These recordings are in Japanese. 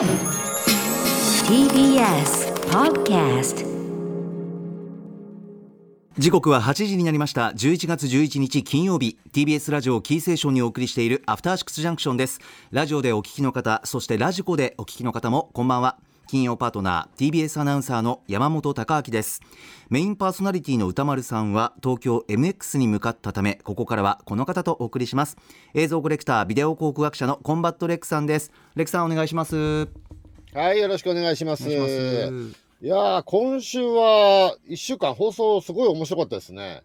TBS Podcast 時刻は8時になりました。11月11日金曜日。TBS ラジオキーセーションにお送りしているアフターシックスジャンクションです。ラジオでお聞きの方そしてラジコでお聞きの方もこんばんは。金曜パートナー TBS アナウンサーの山本貴明です。メインパーソナリティの歌丸さんは東京 MX に向かったためここからはこの方とお送りします。映像コレクタービデオ考古学者のコンバットレックさんです。レックさんお願いします。はい、よろしくお願いします。いやー、今週は1週間放送すごい面白かったですね。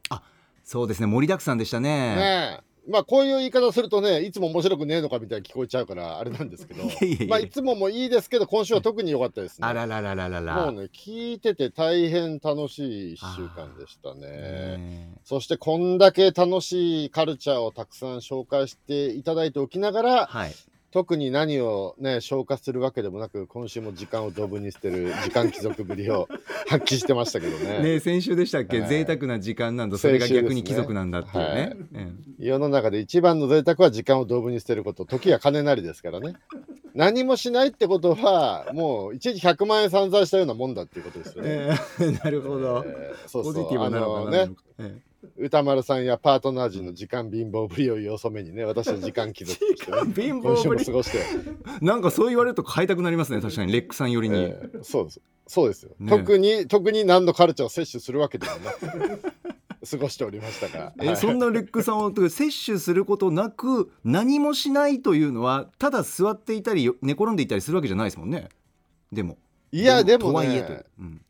そうですね。盛りだくさんでしたね。ねえ。まあこういう言い方するとね、いつも面白くねえのかみたいに聞こえちゃうからあれなんですけど、いやいやいや。まあいつももいいですけど、今週は特に良かったですね。あららららららもうね、聞いてて大変楽しい1週間でしたね。ねそしてこんだけ楽しいカルチャーをたくさん紹介していただいておきながら、はい特に何をね消化するわけでもなく今週も時間をドブに捨てる時間貴族ぶりを 発揮してましたけどね。ね先週でしたっけ、はい。贅沢な時間なんだ。それが逆に貴族なんだっていうね。はい。え世の中で一番の贅沢は時間をドブに捨てること。時は金なりですからね。何もしないってことはもう一日100万円散財したようなもんだっていうことですよね、ええ。え なるほど、えーそうポジそう。あティブなのかのなね。え歌丸さんやパートナー陣の時間貧乏ぶりをよそめにね 私は時間貴族としてねえ貧乏ぶり。も過ごして、なんかそう言われると買いたくなりますね確かに。レックさん寄りに、えーそうです。そうですよ、ね。特に特に何のカルチャーを摂取するわけでもなく過ごしておりましたがえそんなレックさんを摂取することなく何もしないというのはただ座っていたり寝転んでいたりするわけじゃないですもんね。でも。いやでもとはいえといねう、うん。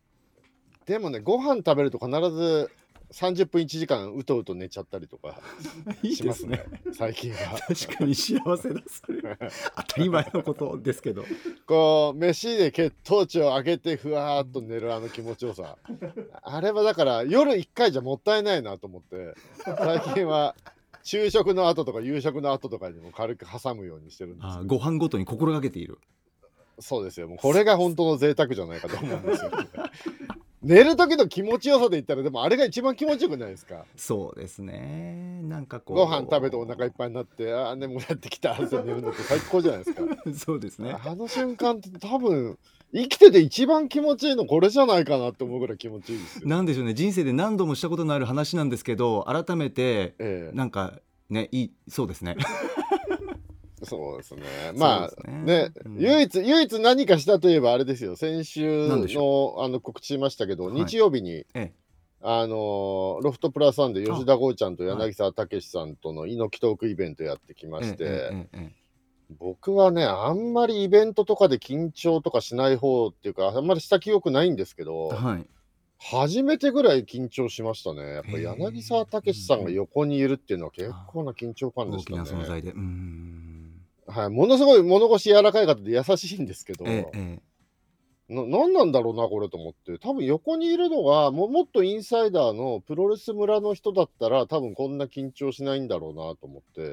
でもねご飯食べると必ず30分1時間うとうと寝ちゃったりとか しますねね最近は。確かに幸せだそれ。当たり前のことですけど。こう飯で血糖値を上げてふわーっと寝るあの気持ちよさ。あれはだから夜1回じゃもったいないなと思って最近は昼食の後とか夕食の後とかにも軽く挟むようにしてるんです。あご飯ごとに心がけている。そうですよ。もうこれが本当の贅沢じゃないかと思うんですよ寝る時の気持ちよさで言ったらでもあれが一番気持ちよくないですか？そうですね。なんかこう。ご飯食べてお腹いっぱいになってああ眠くなってきたって寝るのって最高じゃないですか。そうですね。あの瞬間って多分生きてて一番気持ちいいのこれじゃないかなって思うぐらい気持ちいいですよ。なんでしょうね。人生で何度もしたことのある話なんですけど改めてええ。なんかねいいそうですねそうですね。まあね。ね、うん。唯一唯一何かしたといえばあれですよ。先週のあの告知しましたけど、はい。日曜日にええ。あのロフトプラスワンで吉田剛ちゃんと柳沢武さんとの猪木トークイベントやってきまして、僕はねあんまりイベントとかで緊張とかしない方っていうかあんまりした記憶ないんですけど、えはい。初めてぐらい緊張しましたね。やっぱ柳沢武さんが横にいるっていうのは結構な緊張感でした大きな存ね。在で。うーんはい、ものすごい物腰柔らかい方で優しいんですけど、えええな何なんだろうなこれと思って。多分横にいるのがももっとインサイダーのプロレス村の人だったら多分こんな緊張しないんだろうなと思って。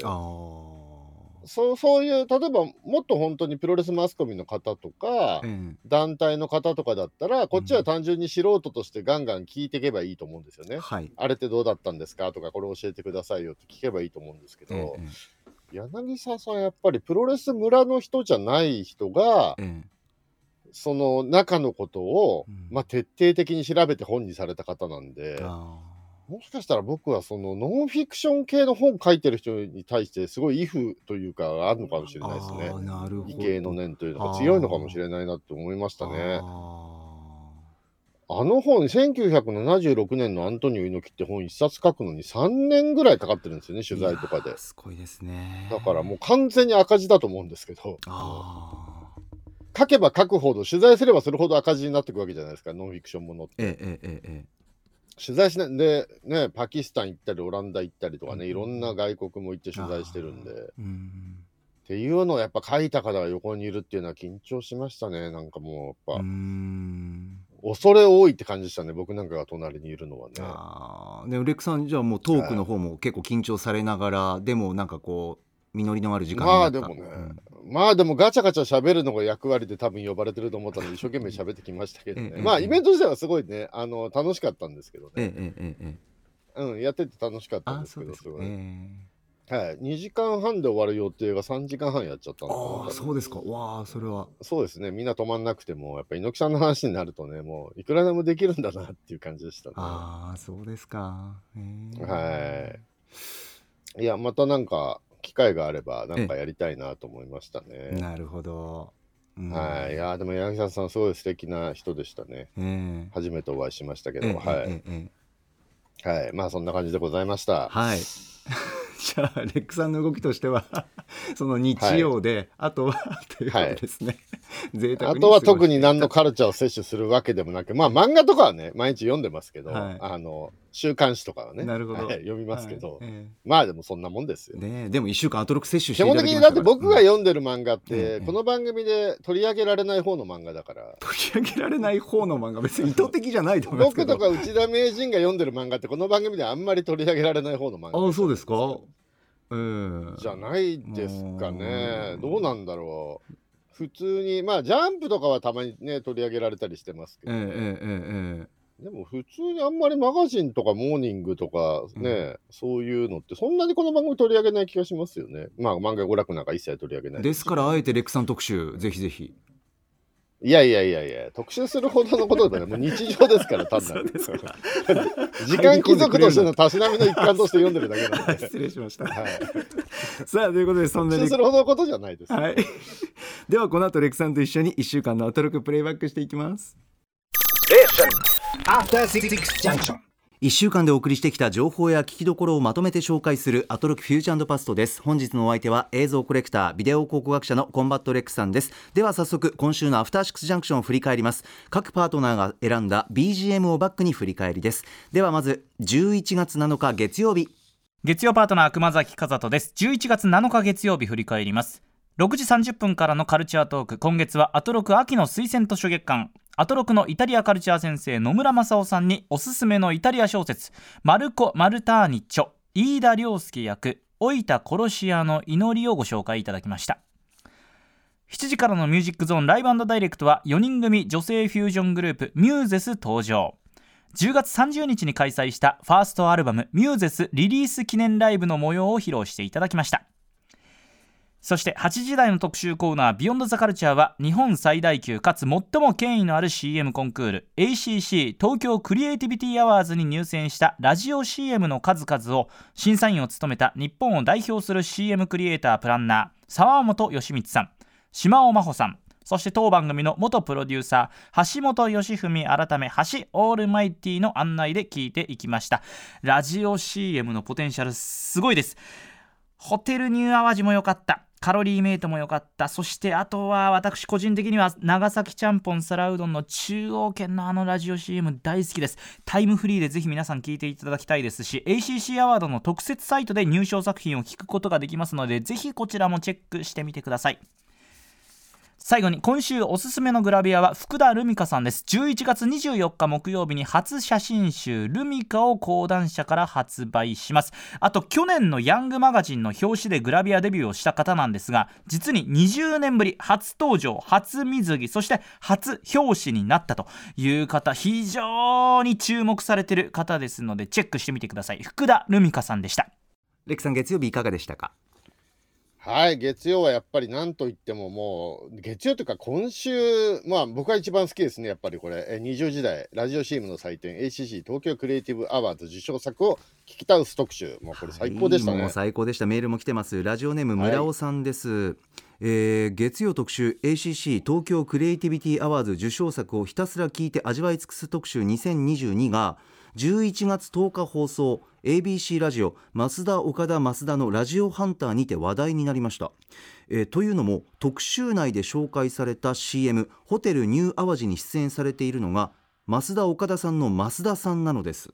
そうそういう例えばもっと本当にプロレスマスコミの方とか、団体の方とかだったらこっちは単純に素人としてガンガン聞いていけばいいと思うんですよね。えはい。あれってどうだったんですかとかこれ教えてくださいよって聞けばいいと思うんですけど、ええ柳沢さんやっぱりプロレス村の人じゃない人がええ。その中のことを、うん。まあ、徹底的に調べて本にされた方なんであもしかしたら僕はそのノンフィクション系の本書いてる人に対してすごい威風というかあるのかもしれないですね。あ。ーなるほど。畏敬の念というのが強いのかもしれないなって思いましたね。ああの本、1976年のアントニオ猪木って本一冊書くのに3年ぐらいかかってるんですよね、ー取材とかで。すごいですね。だからもう完全に赤字だと思うんですけど、書けば書くほど、取材すればするほど赤字になっていくわけじゃないですか、ノンフィクションものって。えええええ取材しないで、ね、パキスタン行ったり、オランダ行ったりとかね、うん。いろんな外国も行ってえ取材してるんで。っうん。ていうのをやっぱ書いた方が横にいるっていうのは緊張しましたね、なんかもうやっぱ、うん恐れ多いって感じでしたね。僕なんかが隣にいるのはね。あねレックさんじゃあもうトークの方も結構緊張されながら、でもなんかこう実りのある時間まあでもね、うん、まあでもガチャガチャ喋るのが役割で多分呼ばれてると思ったので一生懸命喋ってきましたけどね、ええ、まあイベント自体はすごいねあの楽しかったんですけどね、え、うんやってて楽しかったんですけどすごい。はい、2時間半で終わる予定が3時間半やっちゃったあのあそうですか。わあそれは。そうですね、みんな止まんなくても、やっぱ猪木さんの話になるとね、もういくらでもできるんだなっていう感じでしたね。ああそうですか。へえはい。いや、またなんか、機会があれば、なんかやりたいなと思いましたね。なるほど、うん。はい。いや、でも柳沢さん、すごい素敵な人でしたね。ええ。初めてお会いしましたけど、ええはい、ええええ。はい。まあ、そんな感じでございました。はいじゃあレックさんの動きとしては その日曜で、あとはということですね、贅沢あとは特に何のカルチャーを摂取するわけでもなく、まあ漫画とかはね、毎日読んでますけど、はい。あの週刊誌とかはね、なるほど。はい読みますけど、はい。えまあでもそんなもんですよ。えねえ。でも1週間アトロック摂取し基ていただき本的にだって僕が読んでる漫画って、ええこの番組で取り上げられない方の漫画だから、取り上げられない方の漫画別に意図的じゃないと思いますけど。僕とか内田名人が読んでる漫画ってこの番組であんまり取り上げられない方の漫画ああそうですか。うんじゃないですかね。うん。どうなんだろう。普通にまあジャンプとかはたまにね取り上げられたりしてますけど、ええええええでも普通にあんまりマガジンとかモーニングとかね、そういうのってそんなにこの番組取り上げない気がしますよね。まあ漫画娯楽なんか一切取り上げないですからあえてレックさん特集ぜひぜひ。いやいやいやいや特集するほどのことだねもう日常ですから単なる。時間貴族としてのたしなみの一環として読んでるだけなので、失礼しました。はい、さあということでそんなレック特集するほどのことじゃないです、はい。ではこの後レックさんと一緒に1週間のアトロクプレイバックしていきます。Junction. 1週間でお送りしてきた情報や聞きどころをまとめて紹介するアトロクフューチャーパストです。本日のお相手は映像コレクタービデオ考古学者のコンバットレックさんです。では早速今週のアフターシックスジャンクションを振り返ります。各パートナーが選んだ BGM をバックに振り返りです。ではまず11月7日月曜日。月曜パートナー熊崎和人です。11月7日月曜日振り返ります。6時30分からのカルチャートーク。今月はアトロク秋の推薦図書月間アトロクのイタリアカルチャー先生野村正夫さんにおすすめのイタリア小説マルコ・マルターニッチョ飯田亮介役老いた殺し屋の祈りをご紹介いただきました。7時からのミュージックゾーンライブダイレクトは4人組女性フュージョングループミューゼス登場。10月30日に開催したファーストアルバム「ミューゼス」リリース記念ライブの模様を披露していただきました。そして8時台の特集コーナー「ビヨンドザカルチャーは日本最大級かつ最も権威のある CM コンクール ACC 東京クリエイティビティアワーズに入選したラジオ CM の数々を審査員を務めた日本を代表する CM クリエイタープランナー澤本嘉光さん島尾真帆さんそして当番組の元プロデューサー橋本義文改め橋オールマイティの案内で聞いていきました。ラジオ CM のポテンシャルすごいです。ホテルニューアワジも良かった。カロリーメイトも良かった。そしてあとは私個人的には長崎ちゃんぽん皿うどんの中央圏のあのラジオ CM 大好きです。タイムフリーでぜひ皆さん聞いていただきたいですし ACC アワードの特設サイトで入賞作品を聞くことができますのでぜひこちらもチェックしてみてください。最後に今週おすすめのグラビアは福田ルミカさんです。11月24日木曜日に初写真集ルミカを講談社から発売します。あと去年のヤングマガジンの表紙でグラビアデビューをした方なんですが実に20年ぶり初登場初水着そして初表紙になったという方非常に注目されている方ですのでチェックしてみてください。福田ルミカさんでした。レクさん月曜日いかがでしたか？はい、月曜はやっぱりなんといってももう、月曜というか今週、まあ僕が一番好きですね、やっぱりこれ、え20時代、ラジオ CM の祭典、ACC 東京クリエイティブアワード受賞作を聞き倒す特集、もうこれ最高でしたね。はいもう最高でした。メールも来てます。ラジオネーム村尾さんです、えー月曜特集 ACC 東京クリエイティビティアワーズ受賞作をひたすら聞いて味わい尽くす特集2022が11月10日放送 ABC ラジオ増田岡田増田のラジオハンターにて話題になりました、えーというのも特集内で紹介された CM ホテルニューアワジに出演されているのが増田岡田さんの増田さんなのです。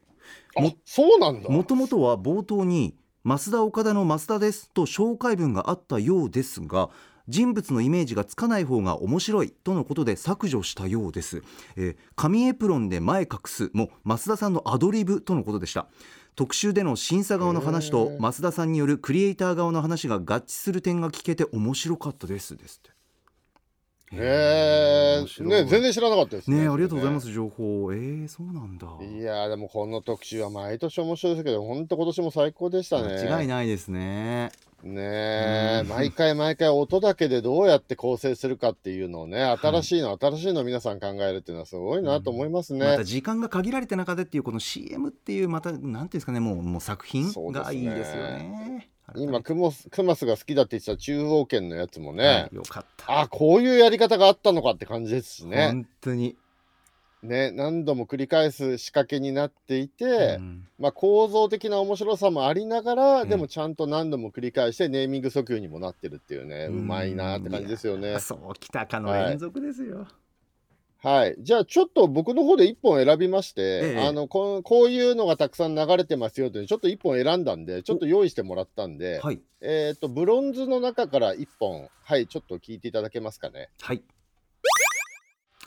あそうなんだ。もともとは冒頭に「増田岡田の増田です」と紹介文があったようですが人物のイメージがつかない方が面白いとのことで削除したようです、えー紙エプロンで前隠すも増田さんのアドリブとのことでした特集での審査側の話と増田さんによるクリエイター側の話が合致する点が聞けて面白かったですですって。へえ、ね全然知らなかったですね。ねありがとうございまそす情報。えー、そうなんだ。いやーでもこの特集は毎年面白いですけど、本当今年も最高でしたね。間違いないですねねえ、うん。毎回毎回音だけでどうやって構成するかっていうのをね、新しいの、新しいのを皆さん考えるっていうのはすごいなと思いますね。また時間が限られて中でっていうこの CM っていうまたなんていうんですかねもうもう作品がいいですよね。今クモス、クマスが好きだって言ってた中央圏のやつもね、はいよかった。あこういうやり方があったのかって感じですしね。本当に、ね、何度も繰り返す仕掛けになっていて、うんまあ、構造的な面白さもありながら、うん。でもちゃんと何度も繰り返してネーミング訴求にもなってるっていうね、うまいなって感じですよね。そうきたかの連続ですよ、はい、じゃあちょっと僕の方で1本選びまして、ええ。あのこうこういうのがたくさん流れてますよというちょっと1本選んだんでちょっと用意してもらったんで、はい。えっ、とブロンズの中から1本はいちょっと聞いていただけますかね。はい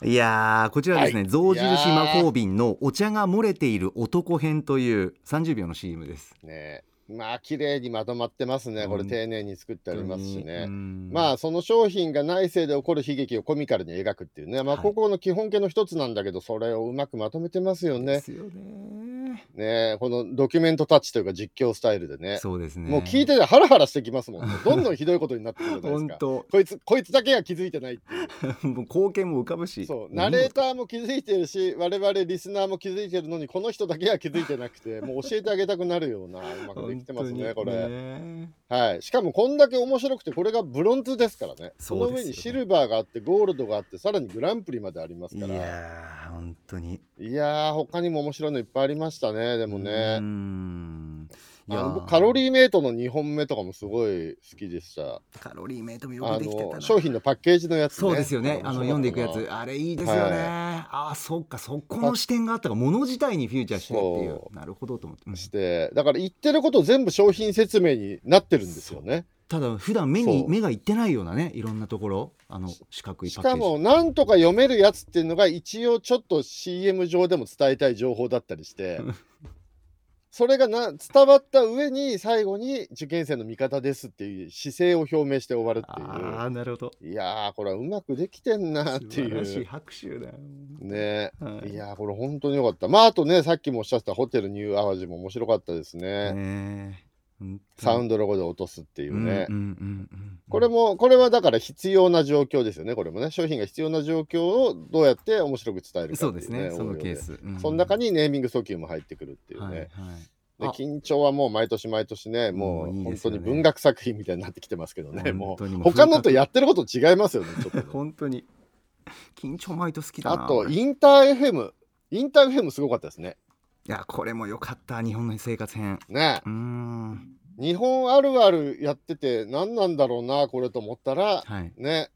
いやーこちらですね、はい。象印魔法瓶のお茶が漏れている男編という30秒の CM です。ねまあ綺麗にまとまってますねこれうん丁寧に作ってありますしね。ままあその商品が内政で起こる悲劇をコミカルに描くっていうね、まあ、はいここの基本形の一つなんだけど、それをうまくまとめてますよね。ですよねねこのドキュメントタッチというか実況スタイルでね。そうですねもう聞いててハラハラしてきますもんね。どんどんひどいことになってくるじゃないですか。こいつ、こいつだけが気づいてないっていう。もう貢献も浮かぶしそう、ナレーターも気づいてるし、我々リスナーも気づいてるのに、この人だけが気づいてなくて、もう教えてあげたくなるような、うまくできてますね、これ。ねはい。しかもこんだけ面白くて、これがブロンズですからね。そね上にシルバーがあって、ゴールドがあって、さらにグランプリまでありますいから。やー本当にいやー、他にも面白いのいっぱいありましたね、でもね。んいあやーの僕カロリーメイトの2本目とかもすごい好きでした。カロリーメイトもよあくできてた商品のパッケージのやつね。そうですよね。あの読んでいくやつ。あれいいですよね、はい。ああそっかそこの視点があったかもの自体にフューチャーしてっていう。なるほどと思って、うん。たして、だから言ってること全部商品説明になってるんですよね。ただ普段目に目がいってないようなねいろんなところ。あの四角いしパッケージ。かも、なんとか読めるやつっていうのが一応ちょっと CM 上でも伝えたい情報だったりして、それがな伝わった上に最後に受験生の味方ですっていう姿勢を表明して終わるってああなるほどいう。いやー、これはうまくできてんなって素晴らしいいう。拍手だよねはいいやー、これ本当によかった。まあ、あとね、さっきもおっしゃってたホテルニューアワジも面白かったですね。ねえサウンンドロゴで落とすっていうね。これも、これはだから必要な状況ですよね。これもね、商品が必要な状況をどうやって面白く伝えるかそうっていうね。ですねそのケース、うん。その中にネーミング訴求も入ってくるっていうね。はいはい。であ。緊張はもう毎年毎年ね、もう本当に文学作品みたいになってきてますけどね、もう他のとやってること違いますよね、ちょっとね、本当に。緊張マイト好きだな。あと、インター FM、インター FM すごかったですね。やこれも良かった日本の生活編。ね。うーん。日本あるあるやってて何なんだろうな、これと思ったら、はい。ね、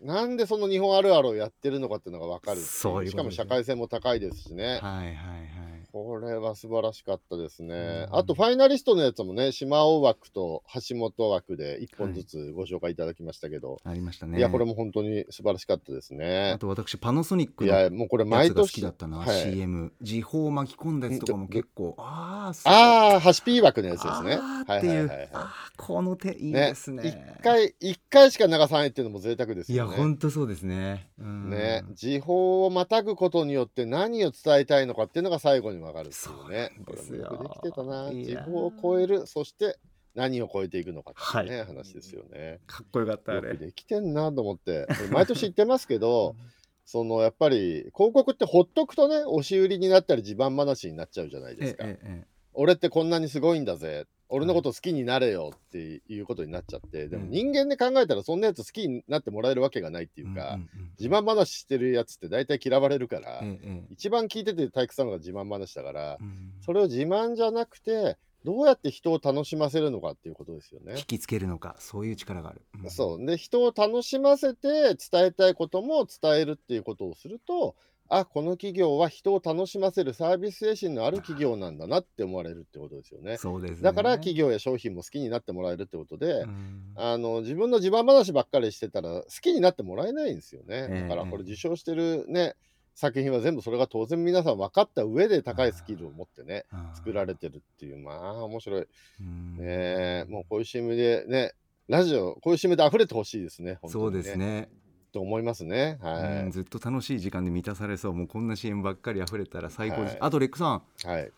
なんでその日本あるあるをやってるのかっていうのが分かるそういうしかも社会性も高いですしね。はいはいはいこれは素晴らしかったですね。うんあと、ファイナリストのやつもね、島尾枠と橋本枠で1本ずつご紹介いただきましたけど、ありましたねい、や、これも本当に素晴らしかったですねあ。と私パナソニックのいや、もうこれや毎つが好き年。だったな、はい、CM 時報巻き込んだやつとかも結構ああああ、ハシピー枠のやつですね。っていう、はいはいはい。あーこの手いいですね一回、一回しか流さないっていうのも贅沢ですいやよね。ほんとそうですねうんね、時報をまたぐことによって何を伝えたいのかっていうのが最後に分かるっていうね。そうよよくできてたな。いやー時報を超える、そして何を超えていくのかっていうね、はい話ですよね。かっこよかったあよくれできてんなと思って、毎年言ってますけど、そのやっぱり広告ってほっとくとね、押し売りになったり自慢話になっちゃうじゃないですか。えええ俺ってこんなにすごいんだぜ。俺のこと好きになれよっていうことになっちゃって、でもうん。人間で考えたらそんなやつ好きになってもらえるわけがないってえいうか、んんん自慢話してるやつって大体嫌われるから、一番聞いてて退屈なのが自慢話だから、うん。それを自慢じゃなくて、どうやって人を楽しませるのかっていうことですよね。引。きつけるのかそういう力がある、ん。そう。で、人を楽しませて伝えたいことも伝えるっていうことをすると、あ、この企業は人を楽しませるサービス精神のある企業なんだなって思われるってことですよね。そうですねだから企業や商品も好きになってもらえるってことで、うんあの自分の自慢話ばっかりしてたら好きになってもらえないんですよね。ええだからこれ受賞してるね、作品は全部それが当然皆さん分かった上で高いスキルを持ってね、作られてるっていう、まあ面白い。うんねえもうこういう CM でね、ラジオ、こういう CM で溢れてほしいですね。本当そうですねと思いますね。はい。うんずっと楽しい時間で満たされそう。もうこんな CM ばっかり溢れたら最高です、はい。あとレックさん。はい。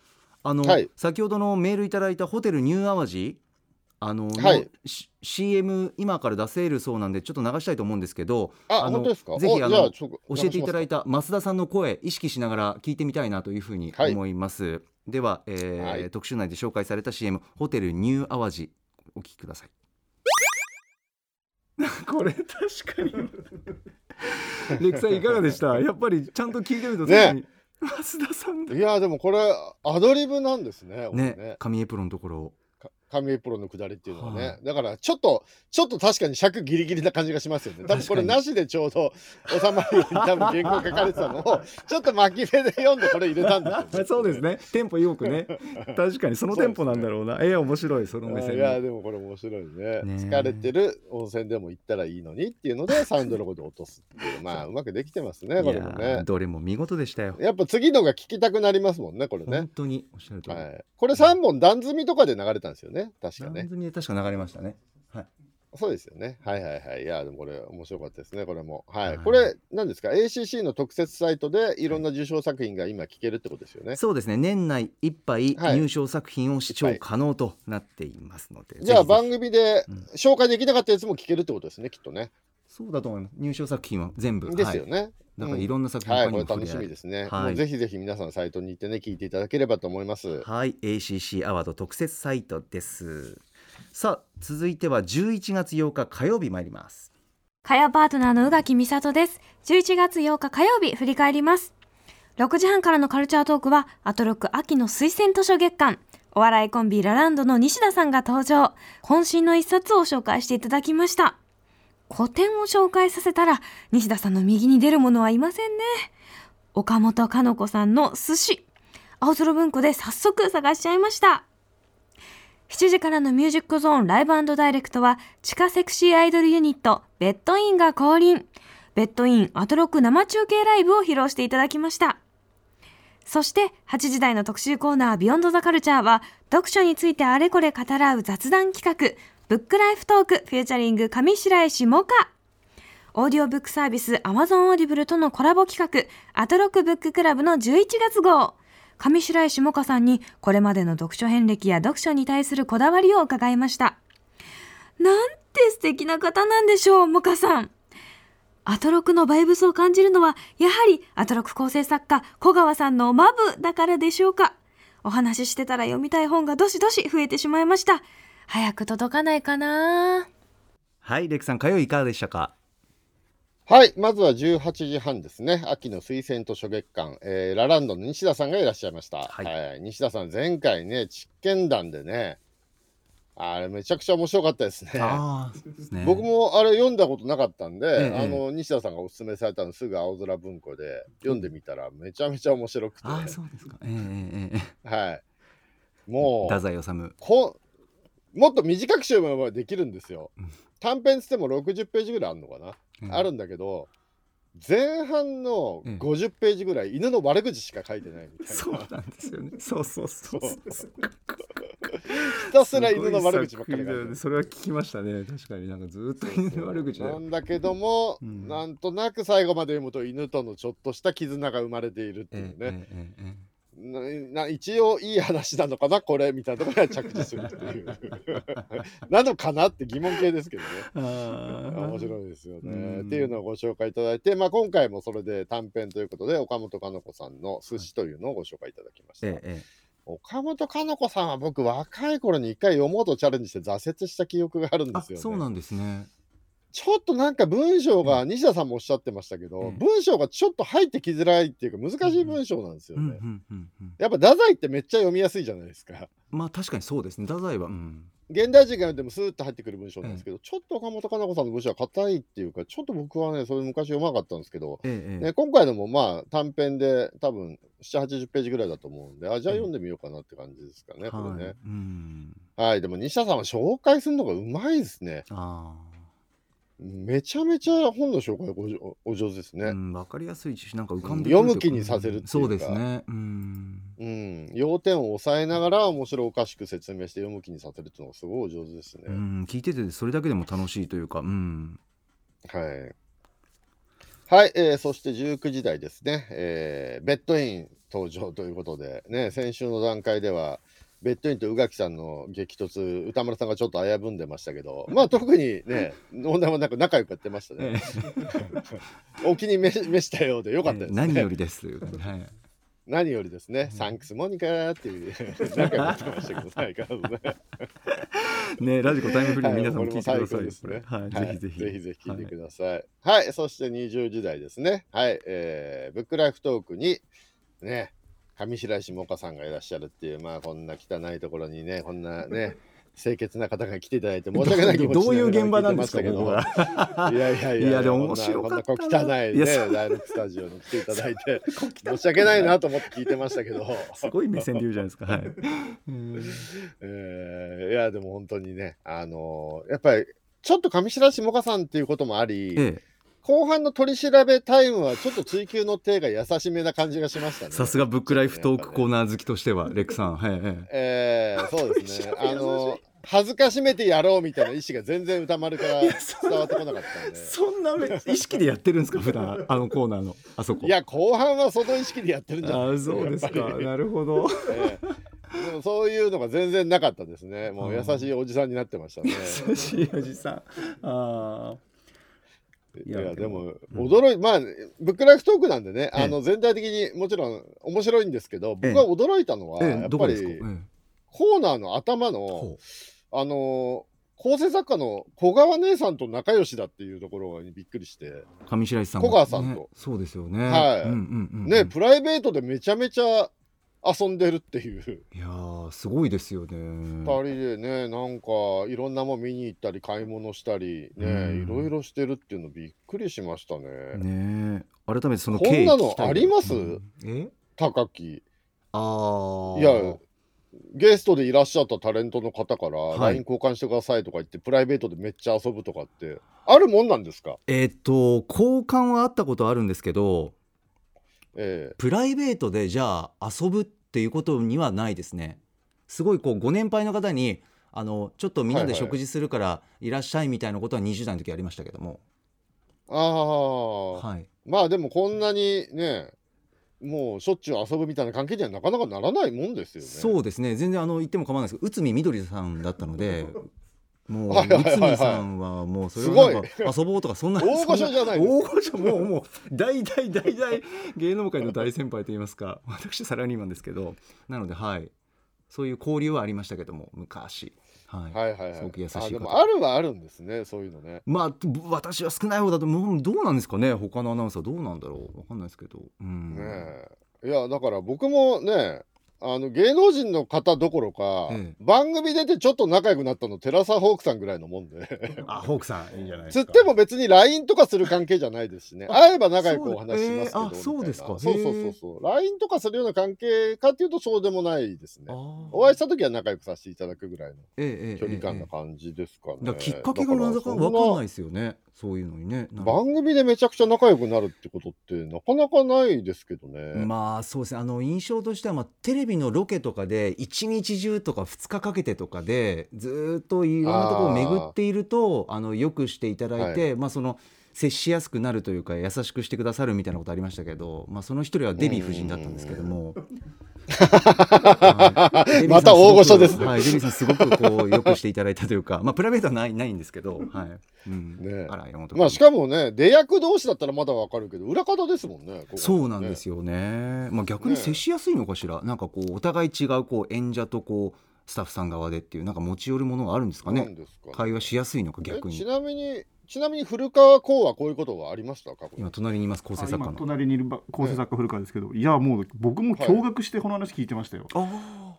あの、はい。先ほどのメールいただいたホテルニューアワジあの、はい。CM 今から出せるそうなんでちょっと流したいと思うんですけどあ、の。ぜひあの教えていただいた増田さんの声意識しながら聞いてみたいなというふうにはい思います、では、えーはい。特集内で紹介された CM ホテルニューアワジお聞きください これ確かに。レクさんいかがでした？やっぱりちゃんと聞いてみるとね。確かに増田さんいやでもこれアドリブなんですね。ね。ね。紙エプロンのところ神エプロンの下りっていうのはね、はい。だからちょっとちょっと確かに尺ギリギリな感じがしますよね。多分これなしでちょうど収まるように 多分原稿書かれてたのをちょっと巻き目で読んでこれ入れたんですよ、ね、そうですね。テンポよくね。確かにそのテンポなんだろうな。ええ面白いその目線いやでもこれ面白いね。ね疲れてる温泉でも行ったらいいのにっていうのでサウンドロゴで落とすっていう。まあうまくできてますねこれもね。どれも見事でしたよ。やっぱ次のが聞きたくなりますもんねこれね。本、当におっしゃる通り、はい、これ3本段積みとかで流れたんですよね確かね確か流れましたねはいそうですよね。はいはいはい。いや、でもこれ面白かったですね、これも。はい。はいこれ、何ですか ?ACC の特設サイトでいろんな受賞作品が今聞けるってことですよね。そうですね年内いっぱいはい入賞作品を視聴可能となっていますので、じゃあ番組でうん紹介できなかったやつも聞けるってことですね、きっとね。そうだと思います入賞作品は全部ですよね。はい、だからいろんな作品はい、他にこれ楽しみですね。はいもうぜひぜひ皆さんサイトに行ってね、聞いていただければと思います。はい ACC アワード特設サイトですさあ続いては11月8日火曜日参ります火曜パートナーの宇垣美里です。11月8日火曜日振り返ります。6時半からのカルチャートークは、アトロック秋の推薦図書月間。お笑いコンビラランドの西田さんが登場。渾身の一冊を紹介していただきました。古典を紹介させたら、西田さんの右に出る者はいませんね。岡本かの子さんの寿司。青空文庫で早速探しちゃいました。7時からのミュージックゾーンライブダイレクトは地下セクシーアイドルユニットベッドインが降臨ベッドインアトロク生中継ライブを披露していただきましたそして8時台の特集コーナービヨンドザカルチャーは読書についてあれこれ語らう雑談企画ブックライフトークフューチャリング上白石萌歌オーディオブックサービス Amazon オーディブルとのコラボ企画アトロクブッククラブの11月号。上白石萌歌さんにこれまでの読書遍歴や読書に対するこだわりを伺いました。なんて素敵な方なんでしょう萌歌さん。アトロクのバイブスを感じるのはやはりアトロク構成作家小川さんのマブだからでしょうか。お話ししてたら読みたい本がどしどし増えてしまいました。早く届かないかな。はいレクさん火曜いかがでしたか？はい、まずは18時半ですね。秋の推薦図書月間、えーラランドの西田さんがいらっしゃいました。ははいい、西田さん、前回ね、実験談でね、あれめちゃくちゃ面白かったですね。ああそうですね。僕もあれ読んだことなかったんで、ええあの西田さんがおすすめされたのすぐ青空文庫で読んでみたらめちゃめちゃ面白くて、ああそうですか。ええええええ。はい、も太う宰治。こもっと短く読めばできるんですよ。うん。短編つっても60ページぐらいあるのかな、うん。あるんだけど前半のうん。50ページぐらい犬の悪口しか書いてないみたいな、そうなんですよね。そうそうそうそう。ひたすら犬の悪口ばっかりだそれは聞きましたね。確かに。なんかずっと犬の悪口なんだけども、うん。なんとなく最後まで読むと犬とのちょっとした絆が生まれているっていうね、えええええなな一応いい話なのかなこれみたいなところには着地するっていう。なのかなって疑問系ですけどね。面白いですよね、うん。っていうのをご紹介いただいて、まあ、今回もそれで短編ということで岡本かの子さんの「寿司」というのをご紹介いただきました、えええ岡本かの子さんは僕若い頃に一回読もうとチャレンジして挫折した記憶があるんあですよね。そうなんですねちょっとなんか文章が、西田さんもおっしゃってましたけど、うん。文章がちょっと入ってきづらいっていうか難しい文章なんですよね、やっぱ太宰ってめっちゃ読みやすいじゃないですか。まあ確かにそうですね。太宰はうん。現代人が読んでもスーッと入ってくる文章なんですけど、ちょっと岡本かな子さんの文章は硬いっていうかちょっと僕はねそれ昔読まなかったんですけど、ええええ。ね、今回のもまあ短編で多分780ページぐらいだと思うんであじゃあ読んでみようかなって感じですかね、こはい。れねうん。はい。でも西田さんは紹介するのがうまいですね。あめちゃめちゃ本の紹介がお上お上手ですね、あうんわかりやすいしなんか浮かんで読む気にさせるっていうか。そうですね。うん。うん、要点を抑えながら面白おかしく説明して読む気にさせるっていうのがすごいお上手ですね。うん聞いててそれだけでも楽しいというかうん。はい。はい、えーそして19時台ですね、えーベッドイン登場ということで、ね、先週の段階では、ベッドインと宇垣さんの激突、歌丸さんがちょっと危ぶんでましたけど、まあ特にね、問題もなく仲良くやってましたね。お気に召召したようでよかったですね。何よりですはい何よりですね、サンクスモニカーっていう、仲良くやってましたけど、ね。ねラジコタイムフリーはい皆さんも聞いてくださいですね。はい、ぜひぜひぜひぜひ聞いてください。はい、そして20時代ですね。はい、えーブックライフトークに、ね、上白石萌歌さんがいらっしゃるっていう、まあ、こんな汚いところにね、こんなね、清潔な方が来ていただいて、申し訳ない気持ちどういう現場なんですかけどここがいやいやいや、いやでも面白かったな。こんなこんなこう汚いね、ダイレクスタジオに来ていただいて、申し訳ないなと思って聞いてましたけど、すごい目線で言うじゃないですか。はい。えーいや、でも本当にね、あのーやっぱり、ちょっと上白石萌歌さんっていうこともあり、え後半の取り調べタイムはちょっと追求の手が優しめな感じがしましたね。えさすがブックライフトークコーナー好きとしてはレックさんはいええーそうですね。あの恥ずかしめてやろうみたいな意思が全然歌丸から伝わってこなかったんえで。そんなめ意識でやってるんですか？普段あのコーナーのあそこいや、後半はその意識でやってるんじゃないあそうですかなるほどええでもそういうのが全然なかったですね。もう優しいおじさんになってましたね。優しいおじさんあいやいやでもうん。驚い、まあブックライフトークなんでね、ええ。あの全体的にもちろん面白いんですけど、僕が驚いたのは、やっぱりええ。コーナーの頭のほあの構成作家の小川姉さんと仲良しだっていうところにびっくりして、う上白石さんも小川さんと。ねそうですよね。はい。ねプライベートでめちゃめちゃ遊んでるっていう。いやーすごいですよね。二人でねなんかいろんなもん見に行ったり買い物したりねうん。いろいろしてるっていうのびっくりしましたね。ねえ。改めてそのこんなのあります？うん。え？高木。ああいやゲストでいらっしゃったタレントの方からはい。LINE 交換してくださいとか言ってプライベートでめっちゃ遊ぶとかってあるもんなんですか？えっと交換はあったことあるんですけどええ。プライベートでじゃあ遊ぶっていうことにはないですね。すごいこうご年配の方にあのちょっとみんなで食事するからいらっしゃいみたいなことは20代の時ありましたけども。ああ、はい。まあでもこんなにねもうしょっちゅう遊ぶみたいな関係にはなかなかならないもんですよね。そうですね。全然あの言っても構わないです。けど内海みどりさんだったのでもうはいはい海さんはもうそれは遊ぼうとかそんな大御所じゃない大御所もうもう大大大大芸能界の大先輩といいますか私サラリーマンですけど。なのではい。そういう交流はありましたけども昔。はい、はいはいはい。すごく優しい方。あでもあるはあるんですねそういうのね。まあぶ私は少ない方だともうどうなんですかね他のアナウンサーどうなんだろう。わかんないですけど。うん。ねえ。いやだから僕もねあの芸能人の方どころか、え番組出てちょっと仲良くなったのテラサホークさんぐらいのもんで。あホークさんいいんじゃないでつすか。っても別に LINE とかする関係じゃないですしね。会えば仲良くお話ししますけど、そうえーあそうですかそうそうそうそう。LINE とかするような関係かっていうとそうでもないですね。お会いした時は仲良くさせていただくぐらいのええええ距離感なえ感じですかね、えだからきっかけがなか分かんないですよね。そういうのにね。番組でめちゃくちゃ仲良くなるってことってなかなかないですけどね、まあそうですね。あの印象としては、まあ、テレビのロケとかで一日中とか2日かけてとかでずーっといろんなところを巡っているとあのよくしていただいて、まあその接しやすくなるというか優しくしてくださるみたいなことありましたけど、まあ、その一人はデヴィ夫人だったんですけども。はいまた大御所ですねはい、デヴィさんすごくこうよくしていただいたというか、まあプライベートはないないんですけど、はい。うん。ねあら山本君まあしかもね出役同士だったらまだわかるけど裏方ですもんねここそうなんですよよね。まあ逆に接しやすいのかしら？なんかこうお互い違うこう演者とこうスタッフさん側でっていうなんか持ち寄るものがあるんですかね？か会話しやすいのか逆に。えちなみにちなみに古川光はこういうことはありました過去に今隣にいます構成作家の。隣にいるば構成作家古川ですけど、いやもう僕も驚愕してこの話聞いてましたよ、あ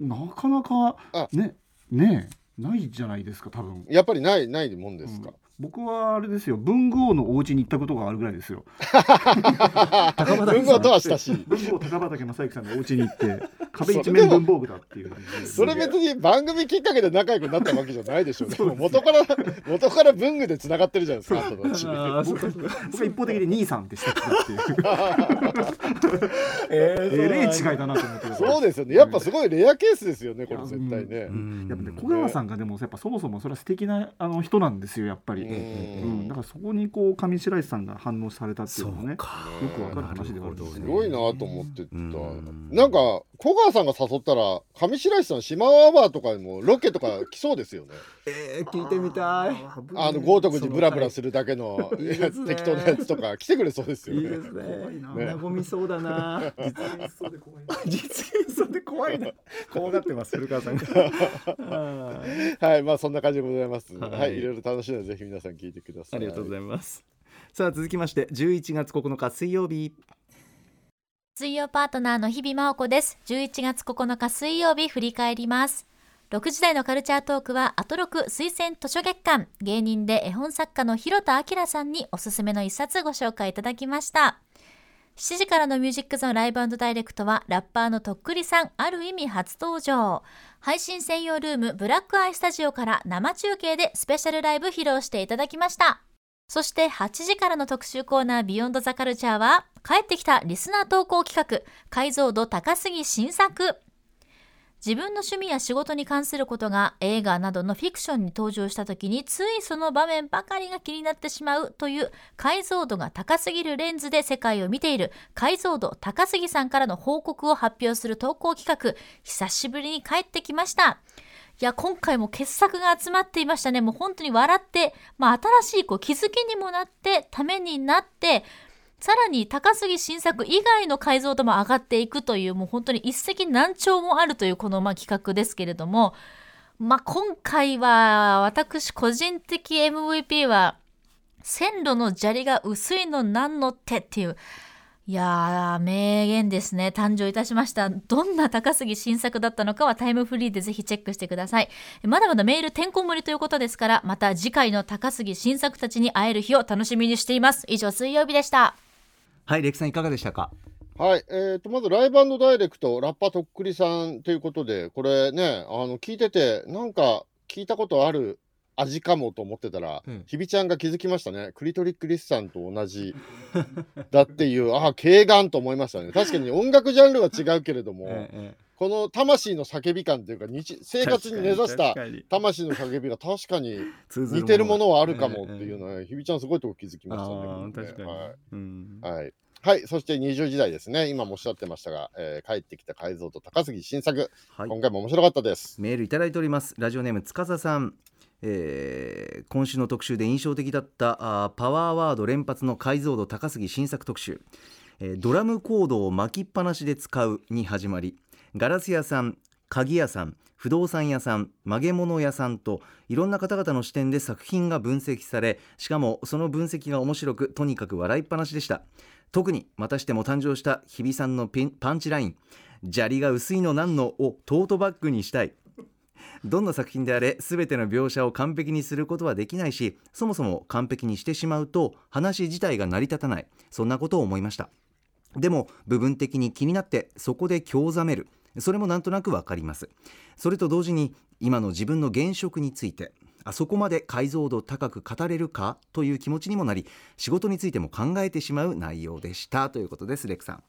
なかなかあ。ねねないじゃないですか多分。やっぱりないないもんですか、僕はあれですよ。文具王のお家に行ったことがあるぐらいですよ。文豪とは親しい。文具王高畑正幸さんのお家に行って壁一面文房具だっていうそれ別に番組きっかけで仲良くなったわけじゃないでしょうね。元から元から文具で繋がってるじゃないですか。僕は一方的に兄さんってしたっていう。えれえ違いだなと思ってる。そうですよね。やっぱすごいレアケースですよね。これ絶対ね。うん。やっぱね小川さんがでもやっぱそもそもそれは素敵なあの人なんですよやっぱり、ううんん、だからそこにこう上白石さんが反応されたっていうのはねよくわかる話ではあるんですね。すごいなと思ってた。うん。なんか小川さんが誘ったら上白石さん島アワーとかにもロケとか来そうですよね。えー、聞いてみたい。あの豪徳寺ブラブラするだけの適当なやつとか来てくれそうですよね。いいですね。ね和みそうだな。実現しそうで怖いな。実現そうで怖いな。怖がってます古川さんが。はい、まあそんな感じでございます。ははいい、い、ろいろ楽しいのでぜひ皆さん聞いてください。ありがとうございます。さあ続きまして11月9日水曜日水曜パートナーの日々真央子です。11月9日水曜日振り返ります。6時台のカルチャートークはアトロク推薦図書月間芸人で絵本作家の広田明さんにおすすめの一冊ご紹介いただきました。7時からのミュージックゾーンライブダイレクトはラッパーのとっくりさんある意味初登場。配信専用ルームブラックアイスタジオから生中継でスペシャルライブ披露していただきました。そして8時からの特集コーナービヨンドザカルチャーは帰ってきたリスナー投稿企画解像度高すぎ新作。自分の趣味や仕事に関することが映画などのフィクションに登場した時についその場面ばかりが気になってしまうという解像度が高すぎるレンズで世界を見ている解像度高すぎさんからの報告を発表する投稿企画。久しぶりに帰ってきました。いや、今回も傑作が集まっていましたね。もう本当に笑って、まあ、新しいこう気づきにもなって、ためになって、さらに高杉新作以外の解像度も上がっていくという、もう本当に一石何鳥もあるというこのまあ企画ですけれども、まあ、今回は私個人的 MVP は、線路の砂利が薄いのなんのってっていう、いやー、名言ですね。誕生いたしました。どんな高杉新作だったのかはタイムフリーでぜひチェックしてください。まだまだメールてんこ盛りということですから、また次回の高杉新作たちに会える日を楽しみにしています。以上、水曜日でした。はいレクさんいかがでしたか？はい、えー、とまずライブダイレクトラッパとっくりさんということでこれねあの聞いててなんか聞いたことある味かもと思ってたら、うん。ひびちゃんが気づきましたね。クリトリック・リスさんと同じ。だっていうああ軽眼と思いましたね。確かに音楽ジャンルは違うけれども、えこの魂の叫び感っていうか日生活に根ざした魂の叫びが確かに似てるものはあるかもってええいうのは、ひびちゃんすごいとこ気づきましたね。ねはい。うん。はい。はい、そして20時代ですね。今もおっしゃってましたが、えー帰ってきた改造と高杉新作、はい。今回も面白かったです。メールいただいております。ラジオネームつかささん、えー今週の特集で印象的だったあパワーワード連発の解像度高すぎ新作特集、えードラムコードを巻きっぱなしで使うに始まりガラス屋さん鍵屋さん不動産屋さん曲げ物屋さんといろんな方々の視点で作品が分析されしかもその分析が面白くとにかく笑いっぱなしでした。特にまたしても誕生した日比さんのパンチライン砂利が薄いのなんのをトートバッグにしたい。どんな作品であれ全ての描写を完璧にすることはできないしそもそも完璧にしてしまうと話自体が成り立たない。そんなことを思いました。でも部分的に気になってそこで興ざめる。それもなんとなくわかります。それと同時に今の自分の現職についてあそこまで解像度高く語れるか？という気持ちにもなり仕事についても考えてしまう内容でした。ということですレクさん。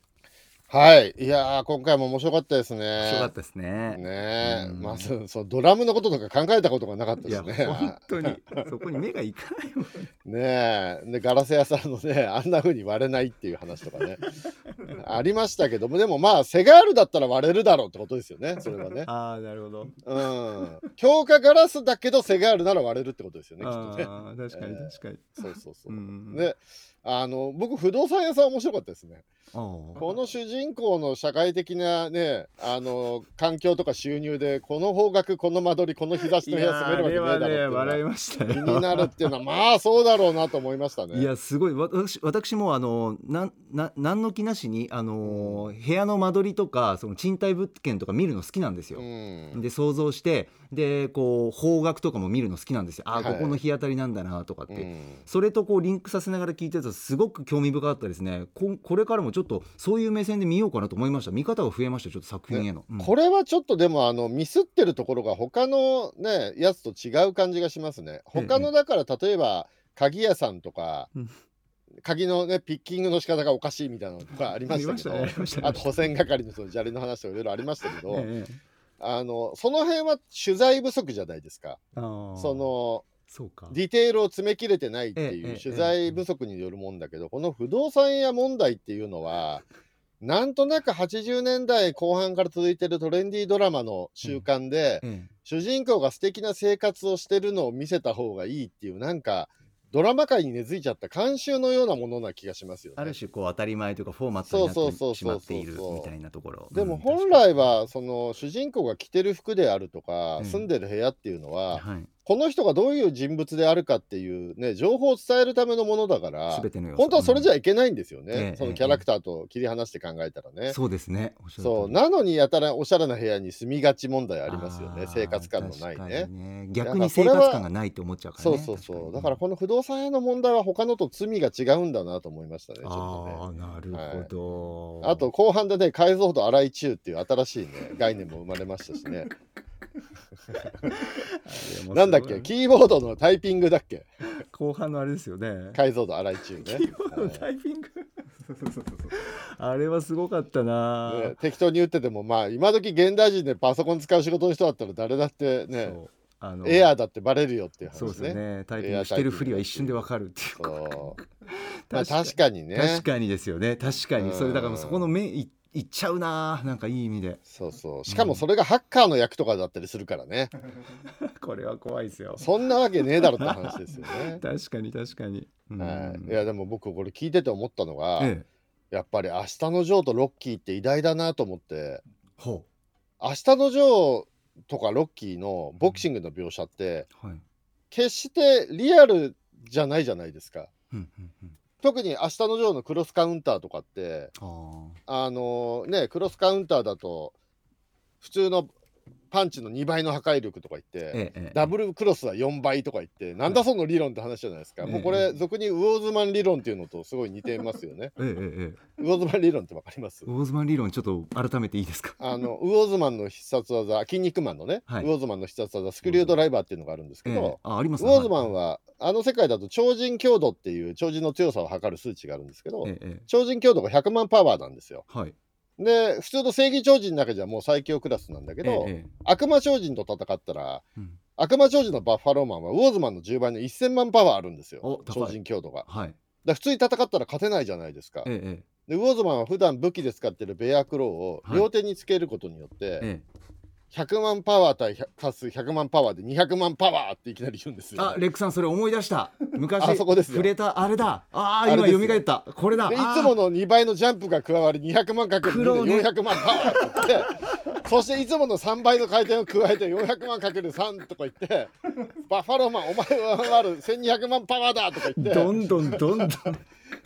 はい。いやー、今回も面白かったですね。面白かったですねねえ、うんまず、そのドラムのこととか考えたことがなかったですね。本当にそこに目がいかないもんねえ、で、ガラス屋さんのね、あんな風に割れないっていう話とかね。ありましたけども、でもまあ、セガールだったら割れるだろうってことですよね、それはね。ああなるほどうん。強化ガラスだけど、セガールなら割れるってことですよね、きっとね。ああ確かにえー確かに、そうそうそう。うんで、あの、僕、不動産屋さん面白かったですね。この主人公の社会的なね、あの、環境とか収入で、この方角、この間取り、この日差しの部屋住めるわけねえだろ笑いました気になるっていうのは、まあ、そうだろうなと思いましたね。いやすごい私私もあのなんな何の気なしに、あのー部屋の間取りとかその賃貸物件とか見るの好きなんですよ。うんで想像してでこう方角とかも見るの好きなんですよ。あー、はいここの日当たりなんだなとかって、うんそれとこうリンクさせながら聞いてるとすごく興味深かったですね。ここれからもちょっとそういう目線で見ようかなと思いました。見方が増えましたちょっと作品への、うん。これはちょっとでもあのミスってるところが他のねやつと違う感じがしますね。他のだから例えば鍵屋さんとか、うん。鍵のねピッキングの仕方がおかしいみたいなのとかありましたけどあと保線係のその砂利の話とかいろいろありましたけど、ええ。あのその辺は取材不足じゃないですか。そのそうか。ディテールを詰めきれてないっていう取材不足によるもんだけど、この不動産屋問題っていうのは なんとなく80年代後半から続いてるトレンディードラマの習慣で、ええ主人公が素敵な生活をしてるのを見せた方がいいっていうなんかドラマ界に根付いちゃった慣習のようなものな気がしますよね。ある種こう当たり前というかフォーマットになってしまっているみたいなところ。でもうん本来はその主人公が着てる服であるとか、うん。住んでる部屋っていうのは、はいこの人がどういう人物であるかっていうね情報を伝えるためのものだから全ての要素。本当はそれじゃいけないんですよね、ええそのキャラクターと切り離して考えたらね。そうですね。そう。なのにやたらおしゃれな部屋に住みがち問題ありますよね。生活感のないね。に。逆に生活感がないって思っちゃうからね。そうそうそう。だからこの不動産屋の問題は他のと罪が違うんだなと思いましたねちょっとね。ああなるほど、あと後半でね解像度荒い中っていう新しいね概念も生まれましたしねなんだっけ？キーボードのタイピングだっけ？後半のあれですよね。解像度荒い中ね。キーボードのタイピング？あれはすごかったな、ね適当に言っててもまあ今時現代人でパソコン使う仕事の人だったら誰だってねあのエアーだってバレるよっていうそうですね。ねタイピングしてるふりは一瞬でわかるっていう。そう。まあ確かにね。確かにですよね。確かに。うんそれだからそこの目いいっちゃうななんかいい意味で。そうそう。しかもそれがハッカーの役とかだったりするからね。これは怖いですよ。そんなわけねえだろって話ですよね。確かに確かに、うん。はい、いやでも僕これ聞いてて思ったのが、ええ。やっぱり「明日のジョー」と「ロッキー」って偉大だなと思って。ほ「明日のジョー」とか「ロッキー」のボクシングの描写ってうはい。決してリアルじゃないじゃないですか。うんうんうん特に「明日のジョー」のクロスカウンターとかってああのねクロスカウンターだと普通のパンチの2倍の破壊力とか言って、ーええええダブルクロスは4倍とか言って、なんだその理論って話じゃないですか。ええもうこれ、俗にウォーズマン理論っていうのとすごい似てますよね。ええええウォーズマン理論ってわかります？ウォーズマン理論ちょっと改めていいですか？あのウォーズマンの必殺技、筋肉マンのね、はい。ウォーズマンの必殺技、スクリュードライバーっていうのがあるんですけええど、あありますウォーズマンは、あの世界だと超人強度っていう超人の強さを測る数値があるんですけど、ええええ。超人強度が100万パワーなんですよ。はいで、普通の正義超人だけじゃもう最強クラスなんだけど、えええ悪魔超人と戦ったら、えうん。悪魔超人のバッファローマンはウォーズマンの10倍の1000万パワーあるんですよ超人強度が。はい。ら普通に戦ったら勝てないじゃないですか。えええ。でウォーズマンは普段武器で使ってるベアクローをはい。両手につけることによって、ええ100万パワー対100足す100万パワーで200万パワーっていきなり言うんですよ。あレックさんそれ思い出した。昔あそこですよ。触れたあれだ。ああ今あれですよ。蘇った。これだ。でいつもの2倍のジャンプが加わり200万かける2黒ね。で400万パワーって言って そしていつもの3倍の回転を加えて400万かける3とか言ってバッファローマンお前は上回る1200万パワーだとか言って。どんどんどんどん。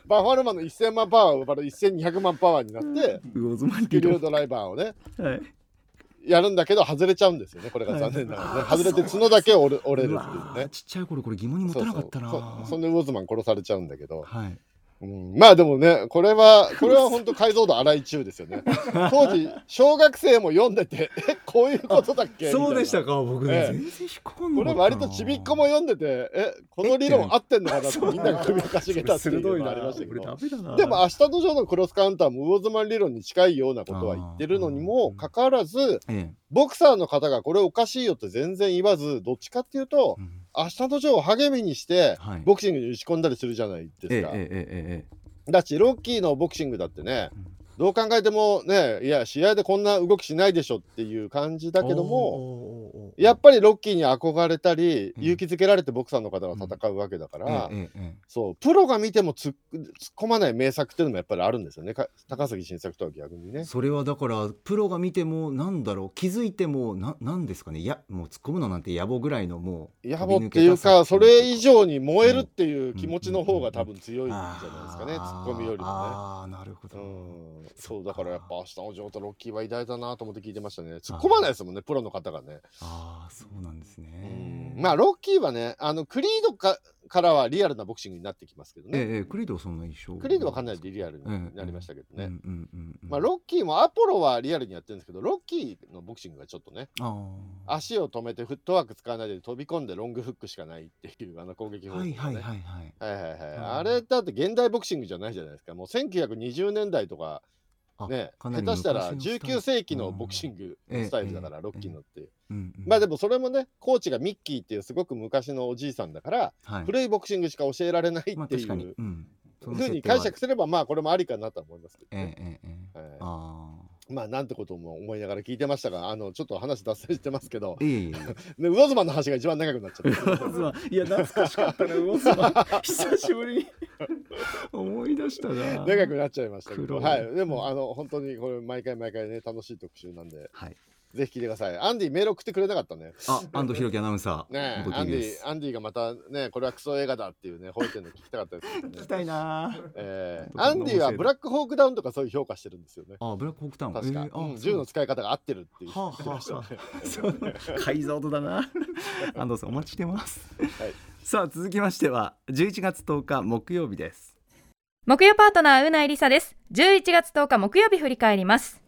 バッファローマンの1000万パワーを奪う1200万パワーになってスクリュードライバーをね。はいやるんだけど外れちゃうんですよねこれが残念ながらね。外れて角だけ折れるっていうねちっちゃい頃これ疑問に持たなかったなそそんでウォーズマン殺されちゃうんだけど。はいうん。まあでもねこれはこれは本当解像度荒い中ですよね。当時小学生も読んでてえこういうことだっけ？そうでしたか僕ええ。全然引っかかんな。これ割とちびっこも読んでてえこの理論合ってんのかなってみんなが首をかしげたっていうのがありましたけどでも明日のジョーのクロスカウンターもウォーズマン理論に近いようなことは言ってるのにもかかわらずえボクサーの方がこれおかしいよって全然言わずどっちかっていうとえうん明日のジョーを励みにしてはい。ボクシングに打ち込んだりするじゃないですか。ええええええだしロッキーのボクシングだってね、うんどう考えてもねいや試合でこんな動きしないでしょっていう感じだけどももやっぱりロッキーに憧れたり、うん。勇気づけられてボクサーの方が戦うわけだから、そうプロが見ても突っ突っ込まない名作っていうのもやっぱりあるんですよね。か高杉晋作とは逆にね。それはだからプロが見てもなんだろう気づいてもななんですかね。いやもう突っ込むのなんて野暮ぐらいのもう野暮っていうかそれ以上に燃えるっていう気持ちの方がうん多分強いんじゃないですかね、あー。ツッコミよりもね。ああなるほど、うん、そうだからやっぱ明日の城とロッキーは偉大だなと思って聞いてましたね。突っ込まないですもんねプロの方がね、ああそうなんですうねん、まあロッキーはねあのクリードかからはリアルなボクシングになってきますけどね、ええええクリードはそんな印象クリードはかなりリアルになりましたけどね、まあ、ロッキーもアポロはリアルにやってるんですけどロッキーのボクシングがちょっとねあ足を止めてフットワーク使わないで飛び込んでロングフックしかないっていうあの攻撃法、ね、はいはいはいはい。はいはいあれだって現代ボクシングじゃないじゃないですか。もう1920年代とかあね下手したら昔のスタイル。19世紀のボクシングスタイルだから、ええロッキーのって、うんうんまあでもそれもねコーチがミッキーっていうすごく昔のおじいさんだから、はい。古いボクシングしか教えられないっていう、ふうに解釈すればまあこれもありかなとは思いますけどね、ええええええ。はい。あまあなんてことも思いながら聞いてましたがあのちょっと話脱線してますけど。あいえい 魚妻の話が一番長くなっちゃった いや懐かしかったな魚妻。久しぶりに。思い出したな。長くなっちゃいましたけど、はい、でもあの本当にこれ毎回毎回ね楽しい特集なんで。はいぜひ聞いてください。アンディメール送ってくれなかったね。あ安藤弘樹アナウンサー。ねアンディアンディがまたねこれはクソ映画だっていうね吠えてるの聞きたかったですね。聞きたいな。えーアンディはブラックホークダウンとかそういう評価してるんですよね。あブラックホークタウン。確か、えーあうん銃の使い方が合ってるっていうはあはあはあ。そう解像度だな。安藤さんお待ちしてます、はい。さあ続きましては11月10日木曜日です。木曜パートナーうないりさです。11月10日木曜日振り返ります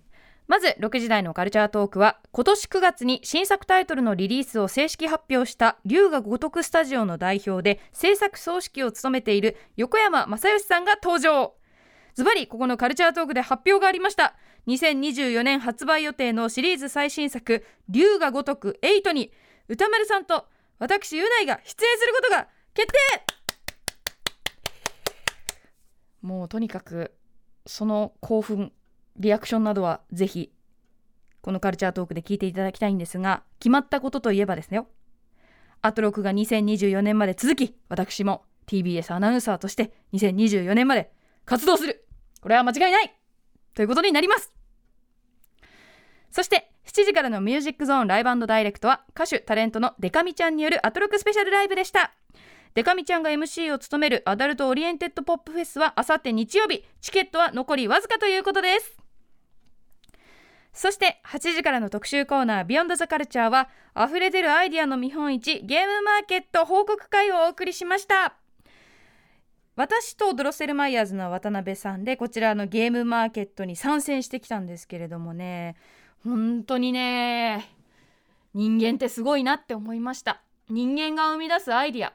まず6時台のカルチャートークは今年9月に新作タイトルのリリースを正式発表した龍が如くスタジオの代表で制作総指揮を務めている横山正義さんが登場。ズバリここのカルチャートークで発表がありました。2024年発売予定のシリーズ最新作龍が如く8に歌丸さんと私うないが出演することが決定！もうとにかくその興奮リアクションなどはぜひこのカルチャートークで聞いていただきたいんですが決まったことといえばですねよ。アトロクが2024年まで続き私も TBS アナウンサーとして2024年まで活動する。これは間違いない。ということになります。そして7時からのミュージックゾーンライブダイレクトは歌手タレントのでか美ちゃんによるアトロクスペシャルライブでした。でか美ちゃんが MC を務めるアダルトオリエンテッドポップフェスはあさって日曜日。チケットは残りわずかということです。そして8時からの特集コーナービヨンドザカルチャーは溢れ出るアイディアの見本市ゲームマーケット報告会をお送りしました。私とドロッセルマイヤーズの渡辺さんでこちらのゲームマーケットに参戦してきたんですけれどもね本当にね人間ってすごいなって思いました。人間が生み出すアイディア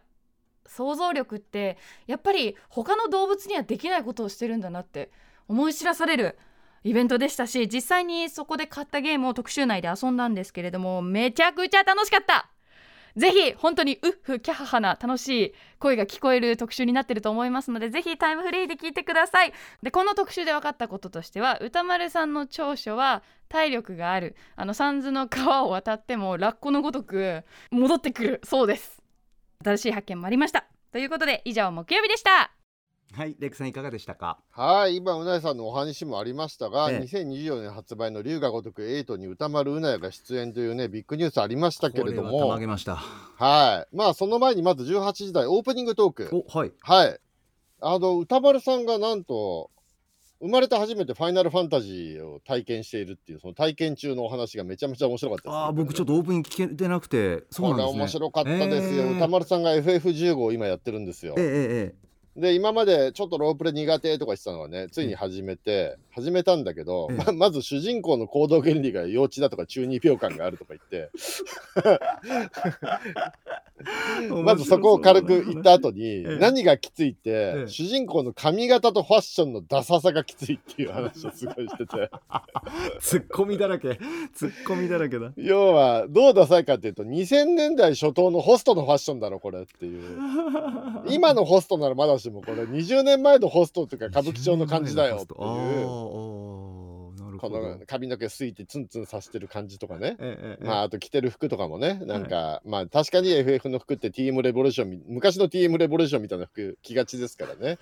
想像力ってやっぱり他の動物にはできないことをしてるんだなって思い知らされるイベントでしたし実際にそこで買ったゲームを特集内で遊んだんですけれどもめちゃくちゃ楽しかった。ぜひ本当にウッフキャハハな楽しい声が聞こえる特集になってると思いますのでぜひタイムフリーで聞いてください。でこの特集で分かったこととしては歌丸さんの長所は体力があるあの三途の川を渡ってもラッコのごとく戻ってくるそうです。新しい発見もありました。ということで以上木曜日でした。はいレックさんいかがでしたか？はい今うなえさんのお話もありましたが、ええ。2024年発売の龍が如く8に歌丸うなえが出演というねビッグニュースありましたけれどこれはたまもげました。はい。まあその前にまず18時台オープニングトーク。おはい。はい。あの歌丸さんがなんと生まれて初めてファイナルファンタジーを体験しているっていうその体験中のお話がめちゃめちゃ面白かったです、あー僕ちょっとオープニング聞けてなくてそうなんですね。面白かったですよ、えー。歌丸さんが FF15 を今やってるんですよ。ええええで今までちょっとロープレ苦手とか言ってたのがねついに始めて、始めたんだけど、ええままず主人公の行動原理が幼稚だとか中二病感があるとか言って。えまずそこを軽く言った後に、ええ。何がきついって、ええ。主人公の髪型とファッションのダサさがきついっていう話をすごいしてて。ツッコミだらけ。ツッコミだらけだ。要はどうダサいかっていうと2000年代初頭のホストのファッションだろこれっていう。今のホストならまだしもこれ20年前のホストっていうか歌舞伎町の感じだよっていう。この髪の毛すいてツンツンさせてる感じとかね。ええええまあ、あと着てる服とかもね、なんか、まあ確かに FF の服って TM レボリューションみ、昔の TM レボリューションみたいな服着がちですからね。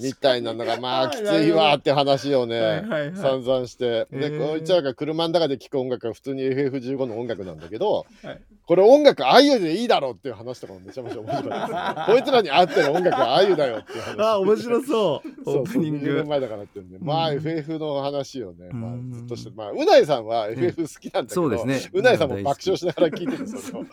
みたいなのが、まあきついわって話をね、はいはいはい。散々して、で、こいつらが車の中で聴く音楽は普通に FF15 の音楽なんだけど、はい。これ音楽あゆでいいだろうっていう話とかもめちゃめちゃ面白かった。です、ね。こいつらに合ってる音楽はあゆだよっていう話。あ面白そう。そうそうオープニン20年グ前だからってんで、まあうん。FF の話をね、まあうん。ずっとして、まあうないさんは FF 好きなんだけど、そうですね。うないさんも爆笑しながら聞いてて、その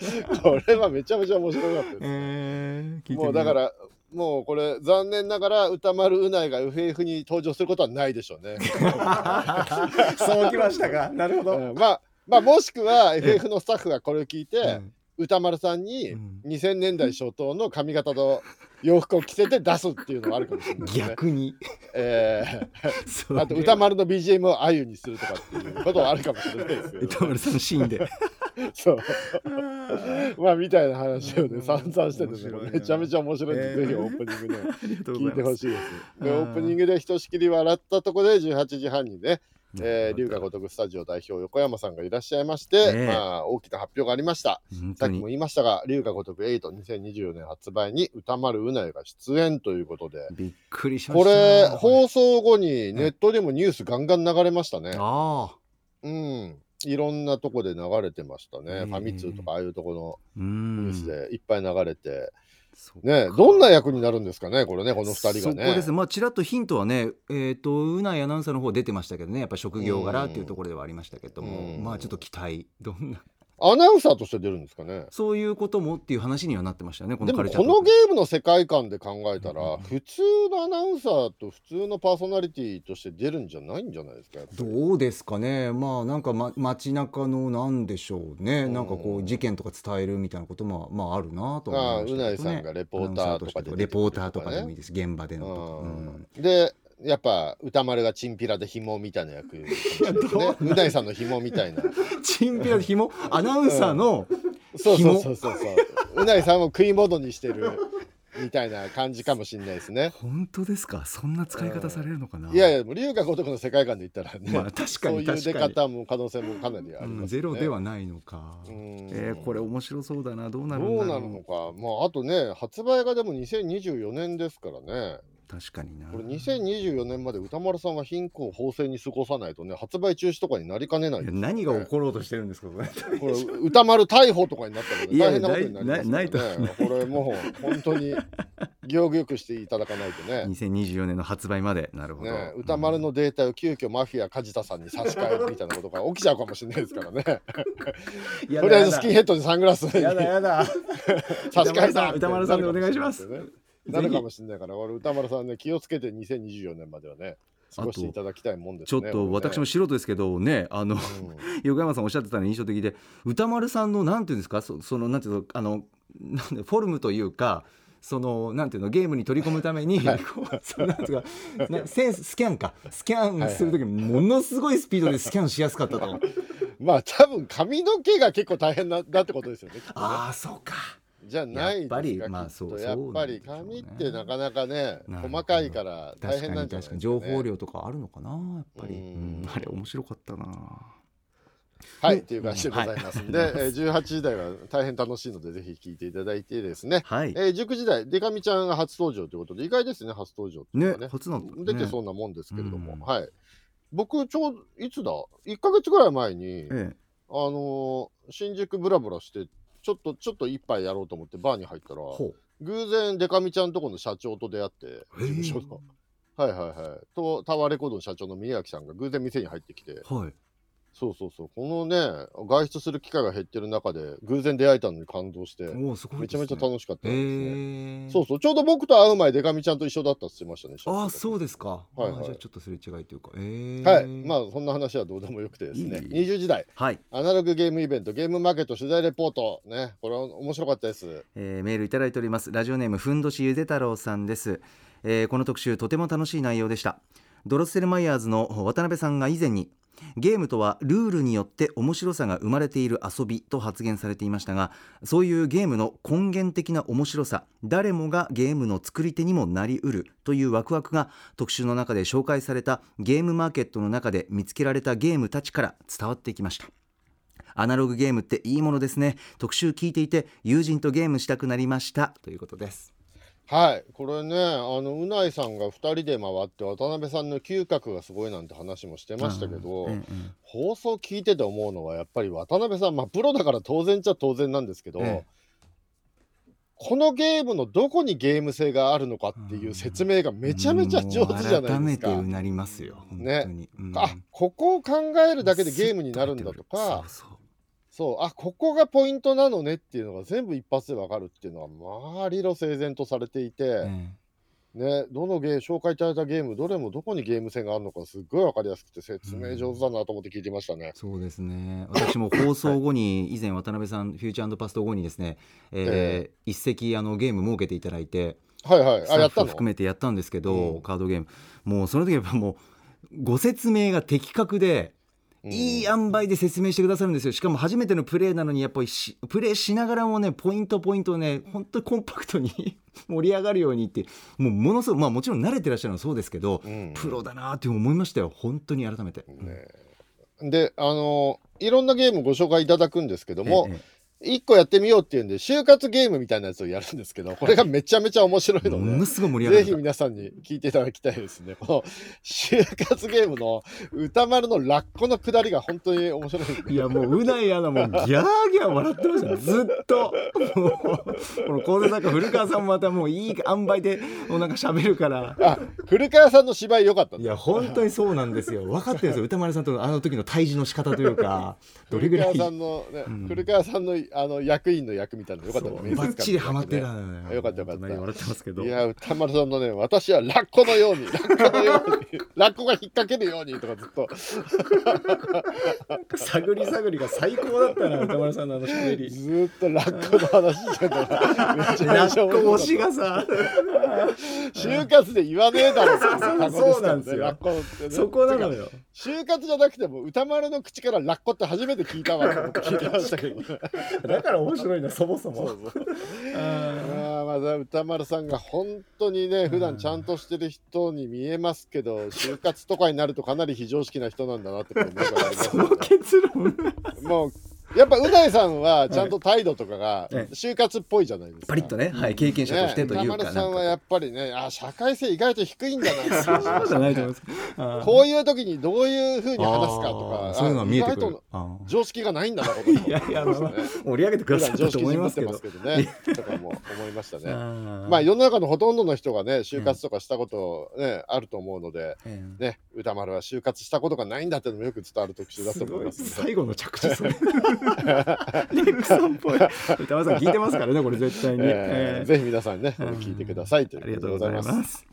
これはめちゃめちゃ面白かったです。もうだから、もうこれ残念ながら歌丸うないが FF に登場することはないでしょうね。そうきましたか。なるほど、うん。まあまあもしくは FF のスタッフがこれを聞いて、うん歌丸さんにうん。2000年代初頭の髪型と洋服を着せて出すっていうのはあるかもしれないですね。逆に。えー。あと歌丸の BGM をあゆにするとかっていうことはあるかもしれないですけど、歌丸さんのシーンで。そう。まあみたいな話をね、散々しててね、めちゃめちゃ面白いんで、えー。ぜひオープニングね、ありがとうご聞いてほしいです。で、オープニングでひとしきり笑ったところで18時半にね、えー、龍が如くスタジオ代表横山さんがいらっしゃいまして、ええまあ大きな発表がありました。さっきも言いましたが、龍が如く8、2024年発売に歌丸うないが出演ということで、びっくりしましたこれ、ね放送後にネットでもニュースガンガン流れましたね。ああうん。いろんなとこで流れてましたね。ええファミ通とかああいうとこのニュースんでいっぱい流れて。ねどんな役になるんですかね、これね、この二人がそこね。です。まあちらっとヒントはねえっ、とうないアナウンサーの方出てましたけどねやっぱ職業柄っていうところではありましたけども、うん。まあちょっと期待。どんなアナウンサーとして出るんですかね。そういうこともっていう話にはなってましたよねこのカルチャーこのゲームの世界観で考えたら、うん普通のアナウンサーと普通のパーソナリティとして出るんじゃないんじゃないですか。どうですかね。まあなんか、ま、街中のなんでしょうね、うんなんかこう事件とか伝えるみたいなこともまああるなと思いましたね、うないさんがレポーターとかでレポーターとかでもいいです。現場でのとか、うん。でやっぱ歌丸がチンピラで紐みたいな役ね。うないさんの紐みたいな。チンピラひもアナウンサーの、そうそうそうそうそう。うないさんを食い物にしてるみたいな感じかもしれないですね。本当ですか？そんな使い方されるのかな、いやいや、もう龍が如くの世界観で言ったらね、まあ確かにそういう出方も可能性もかなりありうんますよね。ゼロではないのか、うんえーこれ面白そうだなどうなるんどうなるのか。まあ、あとね、発売がでも2024年ですからね。確かにな。これ2024年まで歌丸さんは貧困法制に過ごさないとね、発売中止とかになりかねないい何が起ころうとしてるんですかこれ。これ歌丸逮捕とかになったらいやいや大変なことになりますないからね。これもう本当に行儀よくしていただかないとね。2024年の発売まで。なるほど、ね、歌丸のデータを急遽マフィア梶田さんに差し替えるみたいなことが起きちゃうかもしれないですからね。とりあえずスキンヘッドでサングラスにやだやだ。差し替えた。歌丸さんでお願いしますなるかもしれないから、俺歌丸さんね、気をつけて2024年まではね、過ごしていただきたいもんですちょね。っと私も素人ですけどねあのうん 横山さんおっしゃってたの印象的で歌丸さんのなんていうんですか？そそのなんていうのあのなんでフォルムというかそのなんていうのゲームに取り込むために、こうそのなんていうセンススキャンかスキャンする時ものすごいスピードでスキャンしやすかったと。まあ多分髪の毛が結構大変なだってことですよね。ねああそうか。じゃないやっぱりまあそうやっぱりそうなんでしょうね。髪ってなかなかね細かいから大確変なんじゃないかに確かにですか、ね、情報量とかあるのかなやっぱり、ううんん、あれ面白かったな。はいっていう感じでございますんで、はい。えー18時台は大変楽しいのでぜひ聞いていただいてですね、はい。えー、19時台デカミちゃんが初登場ということで意外ですね初登場ってね。ね初なんだね。出てそうなもんですけれども、うん。はい。僕ちょうどいつだ？1か月ぐらい前に、ええ。あのー新宿ブラブラしてちょっとちょっと一杯やろうと思ってバーに入ったらほ偶然デカミちゃんとこの社長と出会って事務所の。はいはいはい。とタワーレコードの社長の宮脇さんが偶然店に入ってきてうはいそうそうそう。このね外出する機会が減ってる中で偶然出会えたのに感動して。おおすごいめちゃめちゃし楽しかったですね。ええそうそう。ちょうど僕と会う前デカミちゃんと一緒だったって言ってましたね。ああそうですか、はいはい。じゃあちょっとすれ違いというか。ええはい、まあそんな話はどうでもよくてですね。いい。20時代はい、アナログゲームイベントゲームマーケット取材レポート。ねこれは面白かったです。えーメールいただいております。ラジオネームふんどしゆで太郎さんです、えーこの特集とても楽しい内容でした。ドロッセルマイヤーズの渡辺さんが以前にゲームとはルールによって面白さが生まれている遊びと発言されていましたがそういうゲームの根源的な面白さ誰もがゲームの作り手にもなりうるというワクワクが特集の中で紹介されたゲームマーケットの中で見つけられたゲームたちから伝わってきました。アナログゲームっていいものですね。特集聞いていて友人とゲームしたくなりました。ということです。はい、これね、あのうないさんが2人で回って、渡辺さんの嗅覚がすごいなんて話もしてましたけど、うんうん放送聞いてて思うのは、やっぱり渡辺さん、まあ、プロだから当然っちゃ当然なんですけど、えこのゲームのどこにゲーム性があるのかっていう説明がめちゃめちゃ上手じゃないですか。てうなりますよ本ねあここを考えるだけでゲームになるんだとか、そうそうそう、あここがポイントなのねっていうのが全部一発でわかるっていうのは、まあ、理路整然とされていて、えね、どのゲー紹介いただいたゲーム、どれもどこにゲーム性があるのか、すっごいわかりやすくて、説明上手だなと思って聞いてましたね。そうですね。私も放送後に 以前渡辺さんフューチャーパスト後にですね、えー一席あのゲーム設けていただいてはいはい、スあ、やった含めてやったんですけど、うん。カードゲーム。もうその時やっぱもうご説明が的確で、うんいい塩梅で説明してくださるんですよ。しかも初めてのプレーなのにやっぱりしプレーしながらもねポイントポイントをね本当にコンパクトに 盛り上がるようにってもうものすごくまあもちろん慣れてらっしゃるのはそうですけど、うん。プロだなって思いましたよ。本当に改めて。ね。で、あのいろんなゲームご紹介いただくんですけども、ええ一個やってみようっていうんで、就活ゲームみたいなやつをやるんですけど、これがめちゃめちゃ面白いのでもの、すごい盛り上がるぜひ皆さんに聞いていただきたいですね。この就活ゲームの歌丸のラッコの下りが本当に面白いいやもううないアナもギャーギャー笑ってました。よずっと。もうこの講座なんか古川さんもまたもういい塩梅でもうなんか喋るから。あ、古川さんの芝居良かったねいや本当にそうなんですよ。分かってるんですよ。歌丸さんとのあの時の対峙の仕方というか。どれぐらい古川さんの、ねうん。古川さんのあの役員の役みたいなのよかったバッチリハマってたねのよ。よかったよかった。笑ってますけど。いや歌丸さんのね私はラッコのように ラッコのようにラッコが引っ掛けるようにとかずっと。探り探りが最高だったな歌丸さんのあの喋り。ずーっとラッコの話してたらめちゃラめちゃッコ推し面白かっがさた。就活で言わねえだろそうなんですよラッコってねそこなのよ。就活じゃなくても歌丸の口からラッコって初めて聞いたわと思って聞いてましたけど だから面白いな そもそも。ああまだ歌丸さんが本当にね普段ちゃんとしてる人に見えますけど就活とかになるとかなり非常識な人なんだなってことが分かります。その結論。もうやっぱうないさんはちゃんと態度とかがええ就活っぽいじゃないですか。パリッとね、はい、経験者としてというか、ね、さんはやっぱりねあ社会性意外と低いんだなそうじゃないと思いますこういう時にどういうふうに話すかとかそういうのが見えてくる。常識がないんだなことい いやいや、盛り上げてくださったと思いますけど。人ぶってますけどね。とかも思いましたね。あまあ世の中のほとんどの人がね就活とかしたことね、あると思うのでえね歌丸は就活したことがないんだっていうのもよく伝わる特集だと思います、ね。最後の着地それレックさんっぽい。歌丸さん聞いてますからねこれ絶対に、えええー。ぜひ皆さんね、うん聞いてください。というありことでごがとうございます。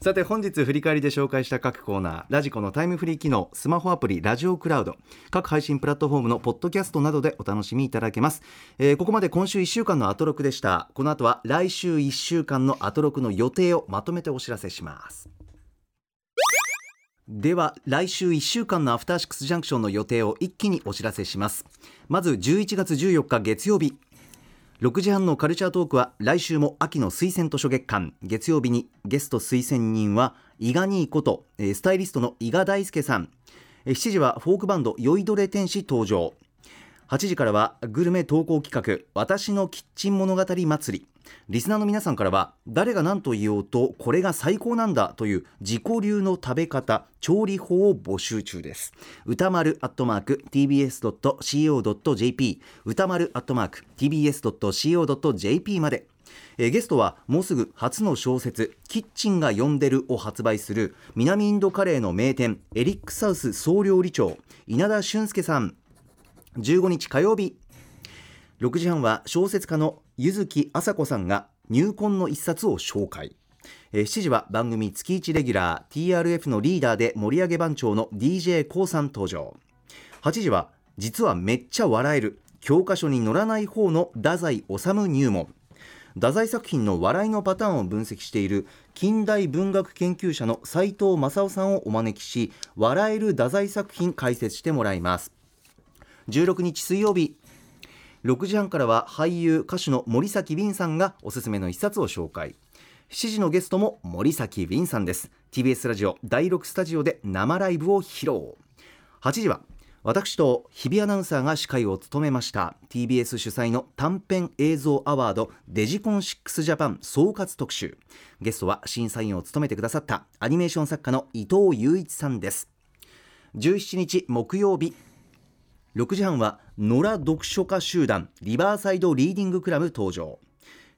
さて本日振り返りで紹介した各コーナーラジコのタイムフリー機能スマホアプリラジオクラウド。各配信プラットフォームのポッドキャストなどでお楽しみいただけます、えーここまで今週1週間のアトロクでした。この後は来週1週間のアトロクの予定をまとめてお知らせします。では来週1週間のアフターシックスジャンクションの予定を一気にお知らせしますまず11月14日月曜日。6時半のカルチャートークは来週も秋の推薦図書月間。月曜日にゲスト推薦人は伊賀にいことスタイリストの伊賀大輔さん。7時はフォークバンド酔いどれ天使登場。8時からはグルメ投稿企画私のキッチン物語祭り。リスナーの皆さんからは誰が何と言おうとこれが最高なんだという自己流の食べ方調理法を募集中です。歌丸アットマーク tbs.co.jp 歌丸アットマーク tbs.co.jp まで。えーゲストはもうすぐ初の小説「キッチンが呼んでる」を発売する南インドカレーの名店エリックサウス総料理長稲田俊介さん。15日火曜日6時半は小説家の柚木麻子さんが入魂の一冊を紹介。7時は番組月1レギュラー TRF のリーダーで盛り上げ番長の d j k o さん登場。8時は実はめっちゃ笑える教科書に載らない方の太宰治入門。太宰作品の笑いのパターンを分析している近代文学研究者の斉藤正夫さんをお招きし笑える太宰作品解説してもらいます。16日水曜日6時半からは俳優歌手の森崎ウィンさんがおすすめの一冊を紹介。7時のゲストも森崎ウィンさんです。TBS ラジオ第6スタジオで生ライブを披露。8時は私と日比アナウンサーが司会を務めました。TBS 主催の短編映像アワードデジコン6ジャパン総括特集。ゲストは審査員を務めてくださったアニメーション作家の伊藤雄一さんです。17日木曜日6時半は野良読書家集団リバーサイドリーディングクラブ登場。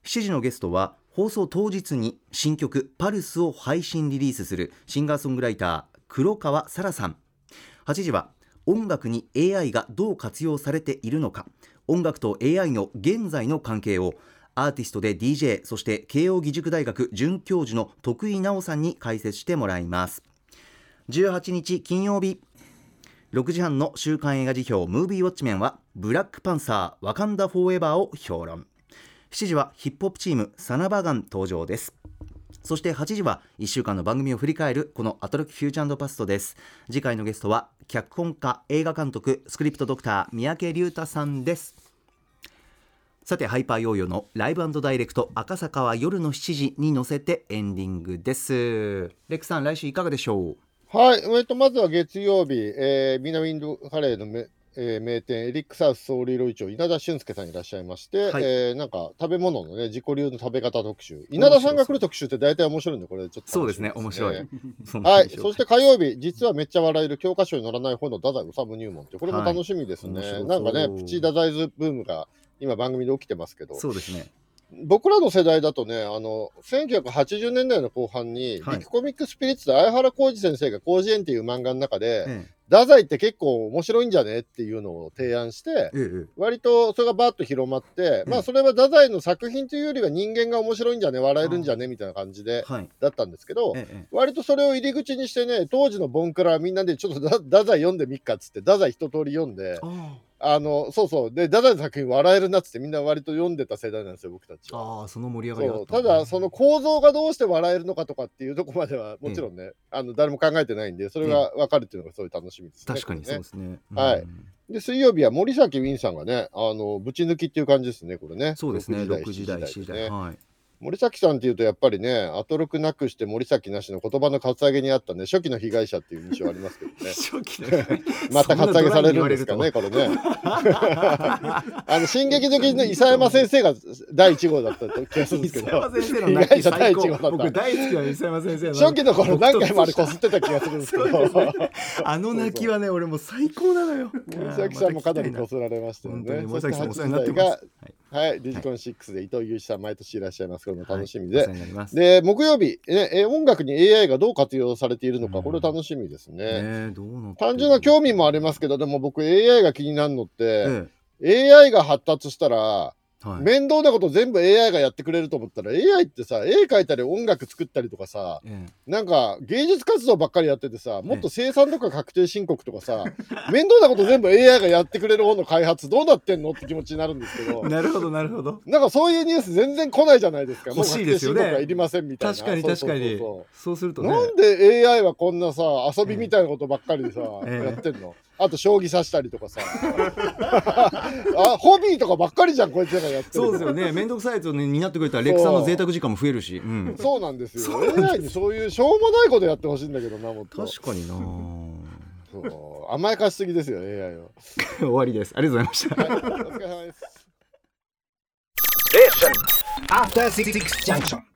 7時のゲストは放送当日に新曲「パルスを配信リリースするシンガーソングライター黒川沙羅さん。8時は音楽に AI がどう活用されているのか音楽と AI の現在の関係をアーティストで DJ そして慶應義塾大学准教授の徳井直さんに解説してもらいます。18日金曜日6時半の週刊映画辞表ムービーウォッチメンはブラックパンサーワカンダフォーエバーを評論。7時はヒップホップチームサナバガン登場です。そして8時は1週間の番組を振り返るこのアトロックフューチャーパストです。次回のゲストは脚本家映画監督スクリプトドクター三宅龍太さんです。さてハイパーヨーヨーのライブダイレクト赤坂は夜の7時に乗せてエンディングです。レックさん来週いかがでしょう？はい、えっと、まずは月曜日、えー、ミナウィンドカレーのめ、えー名店エリックサウスソウル色市長稲田俊介さんいらっしゃいまして、はい。えーなんか食べ物のね自己流の食べ方特集。稲田さんが来る特集って大体面白いんでこれちょっとそうですね面白い。はい、そして火曜日、実はめっちゃ笑える教科書に載らない方の太宰治入門って、これもはい楽しみですね。面白そう。なんかね、プチ太宰ズブームが今番組で起きてますけど、そうですね僕らの世代だとね、あの、1980年代の後半に、はい。コミックスピリッツで相原浩二先生が広辞苑っていう漫画の中で、え太宰って結構面白いんじゃねっていうのを提案して、えええ割とそれがバーッと広まって、まあそれは太宰の作品というよりは人間が面白いんじゃね笑えるんじゃねみたいな感じではい。だったんですけど、ええ割とそれを入り口にしてね当時のボンクラみんなでちょっとだ太宰読んでみっかっつって太宰一通り読んでああのそうそう。で太宰の作品笑えるなっつってみんな割と読んでた世代なんですよ僕たちは。ああその盛り上がりがあそうったただその構造がどうして笑えるのかとかっていうとこまではもちろんね、あの誰も考えてないんでそれが分かるっていうのがすごい楽しみですね。確かにそうですね。はいうん。で水曜日は森崎ウィンさんがねあのぶち抜きっていう感じですねこれね。そうですね。6 6時台7時台。はい森崎さんっていうとやっぱりねアトロクなくして森崎なしの言葉のカツアゲにあったね初期の被害者っていう印象ありますけどね。初期の またカツアゲされるんですかねこれね。あの進撃の巨人の伊佐山先生が第1号だった気がするんですけど。伊佐山先生の被害者第1最高号だった。僕大好きな伊佐山先生の初期の頃何回もあれこ僕すってた気がするんですけど。ね。あの泣きはね俺もう最高なのよ。森崎さんもかなりこすられましたよね。森崎さんお世話になってそして8ます時台がはい。デジコン6で伊藤雄一さん毎年いらっしゃいます。これも楽しみおでで木曜日、ね、え音楽に AI がどう活用されているのか、うん。これ楽しみですね。単純な興味もありますけど、でも僕 AI が気になるのって、え AI が発達したら、えはい。面倒なこと全部 AI がやってくれると思ったら、AI ってさ、絵描いたり音楽作ったりとかさ、えなんか芸術活動ばっかりやっててさ、もっと生産とか確定申告とかさ、面倒なこと全部 AI がやってくれる方の開発どうなってんのって気持ちになるんですけど。え。なるほどなるほど。なんかそういうニュース全然来ないじゃないですか。欲しいですよね。いりませんみたいな。確かに確かに。そうそうそうするとね。なんで AI はこんなさ遊びみたいなことばっかりさ、ええ。やってんの？あと将棋指したりとかさ。あホビーとかばっかりじゃんこいつらがやってる。そうですよね。面倒くさいやつをね担ってくれたらレックさんの贅沢時間も増えるし。うん。そうなんですよ。AI にそういうしょうもないことやってほしいんだけどなもっと。確かにな。そう。甘やかしすぎですよ AI を。終わりです。ありがとうございました。はいお疲れ様です。After Six Junction.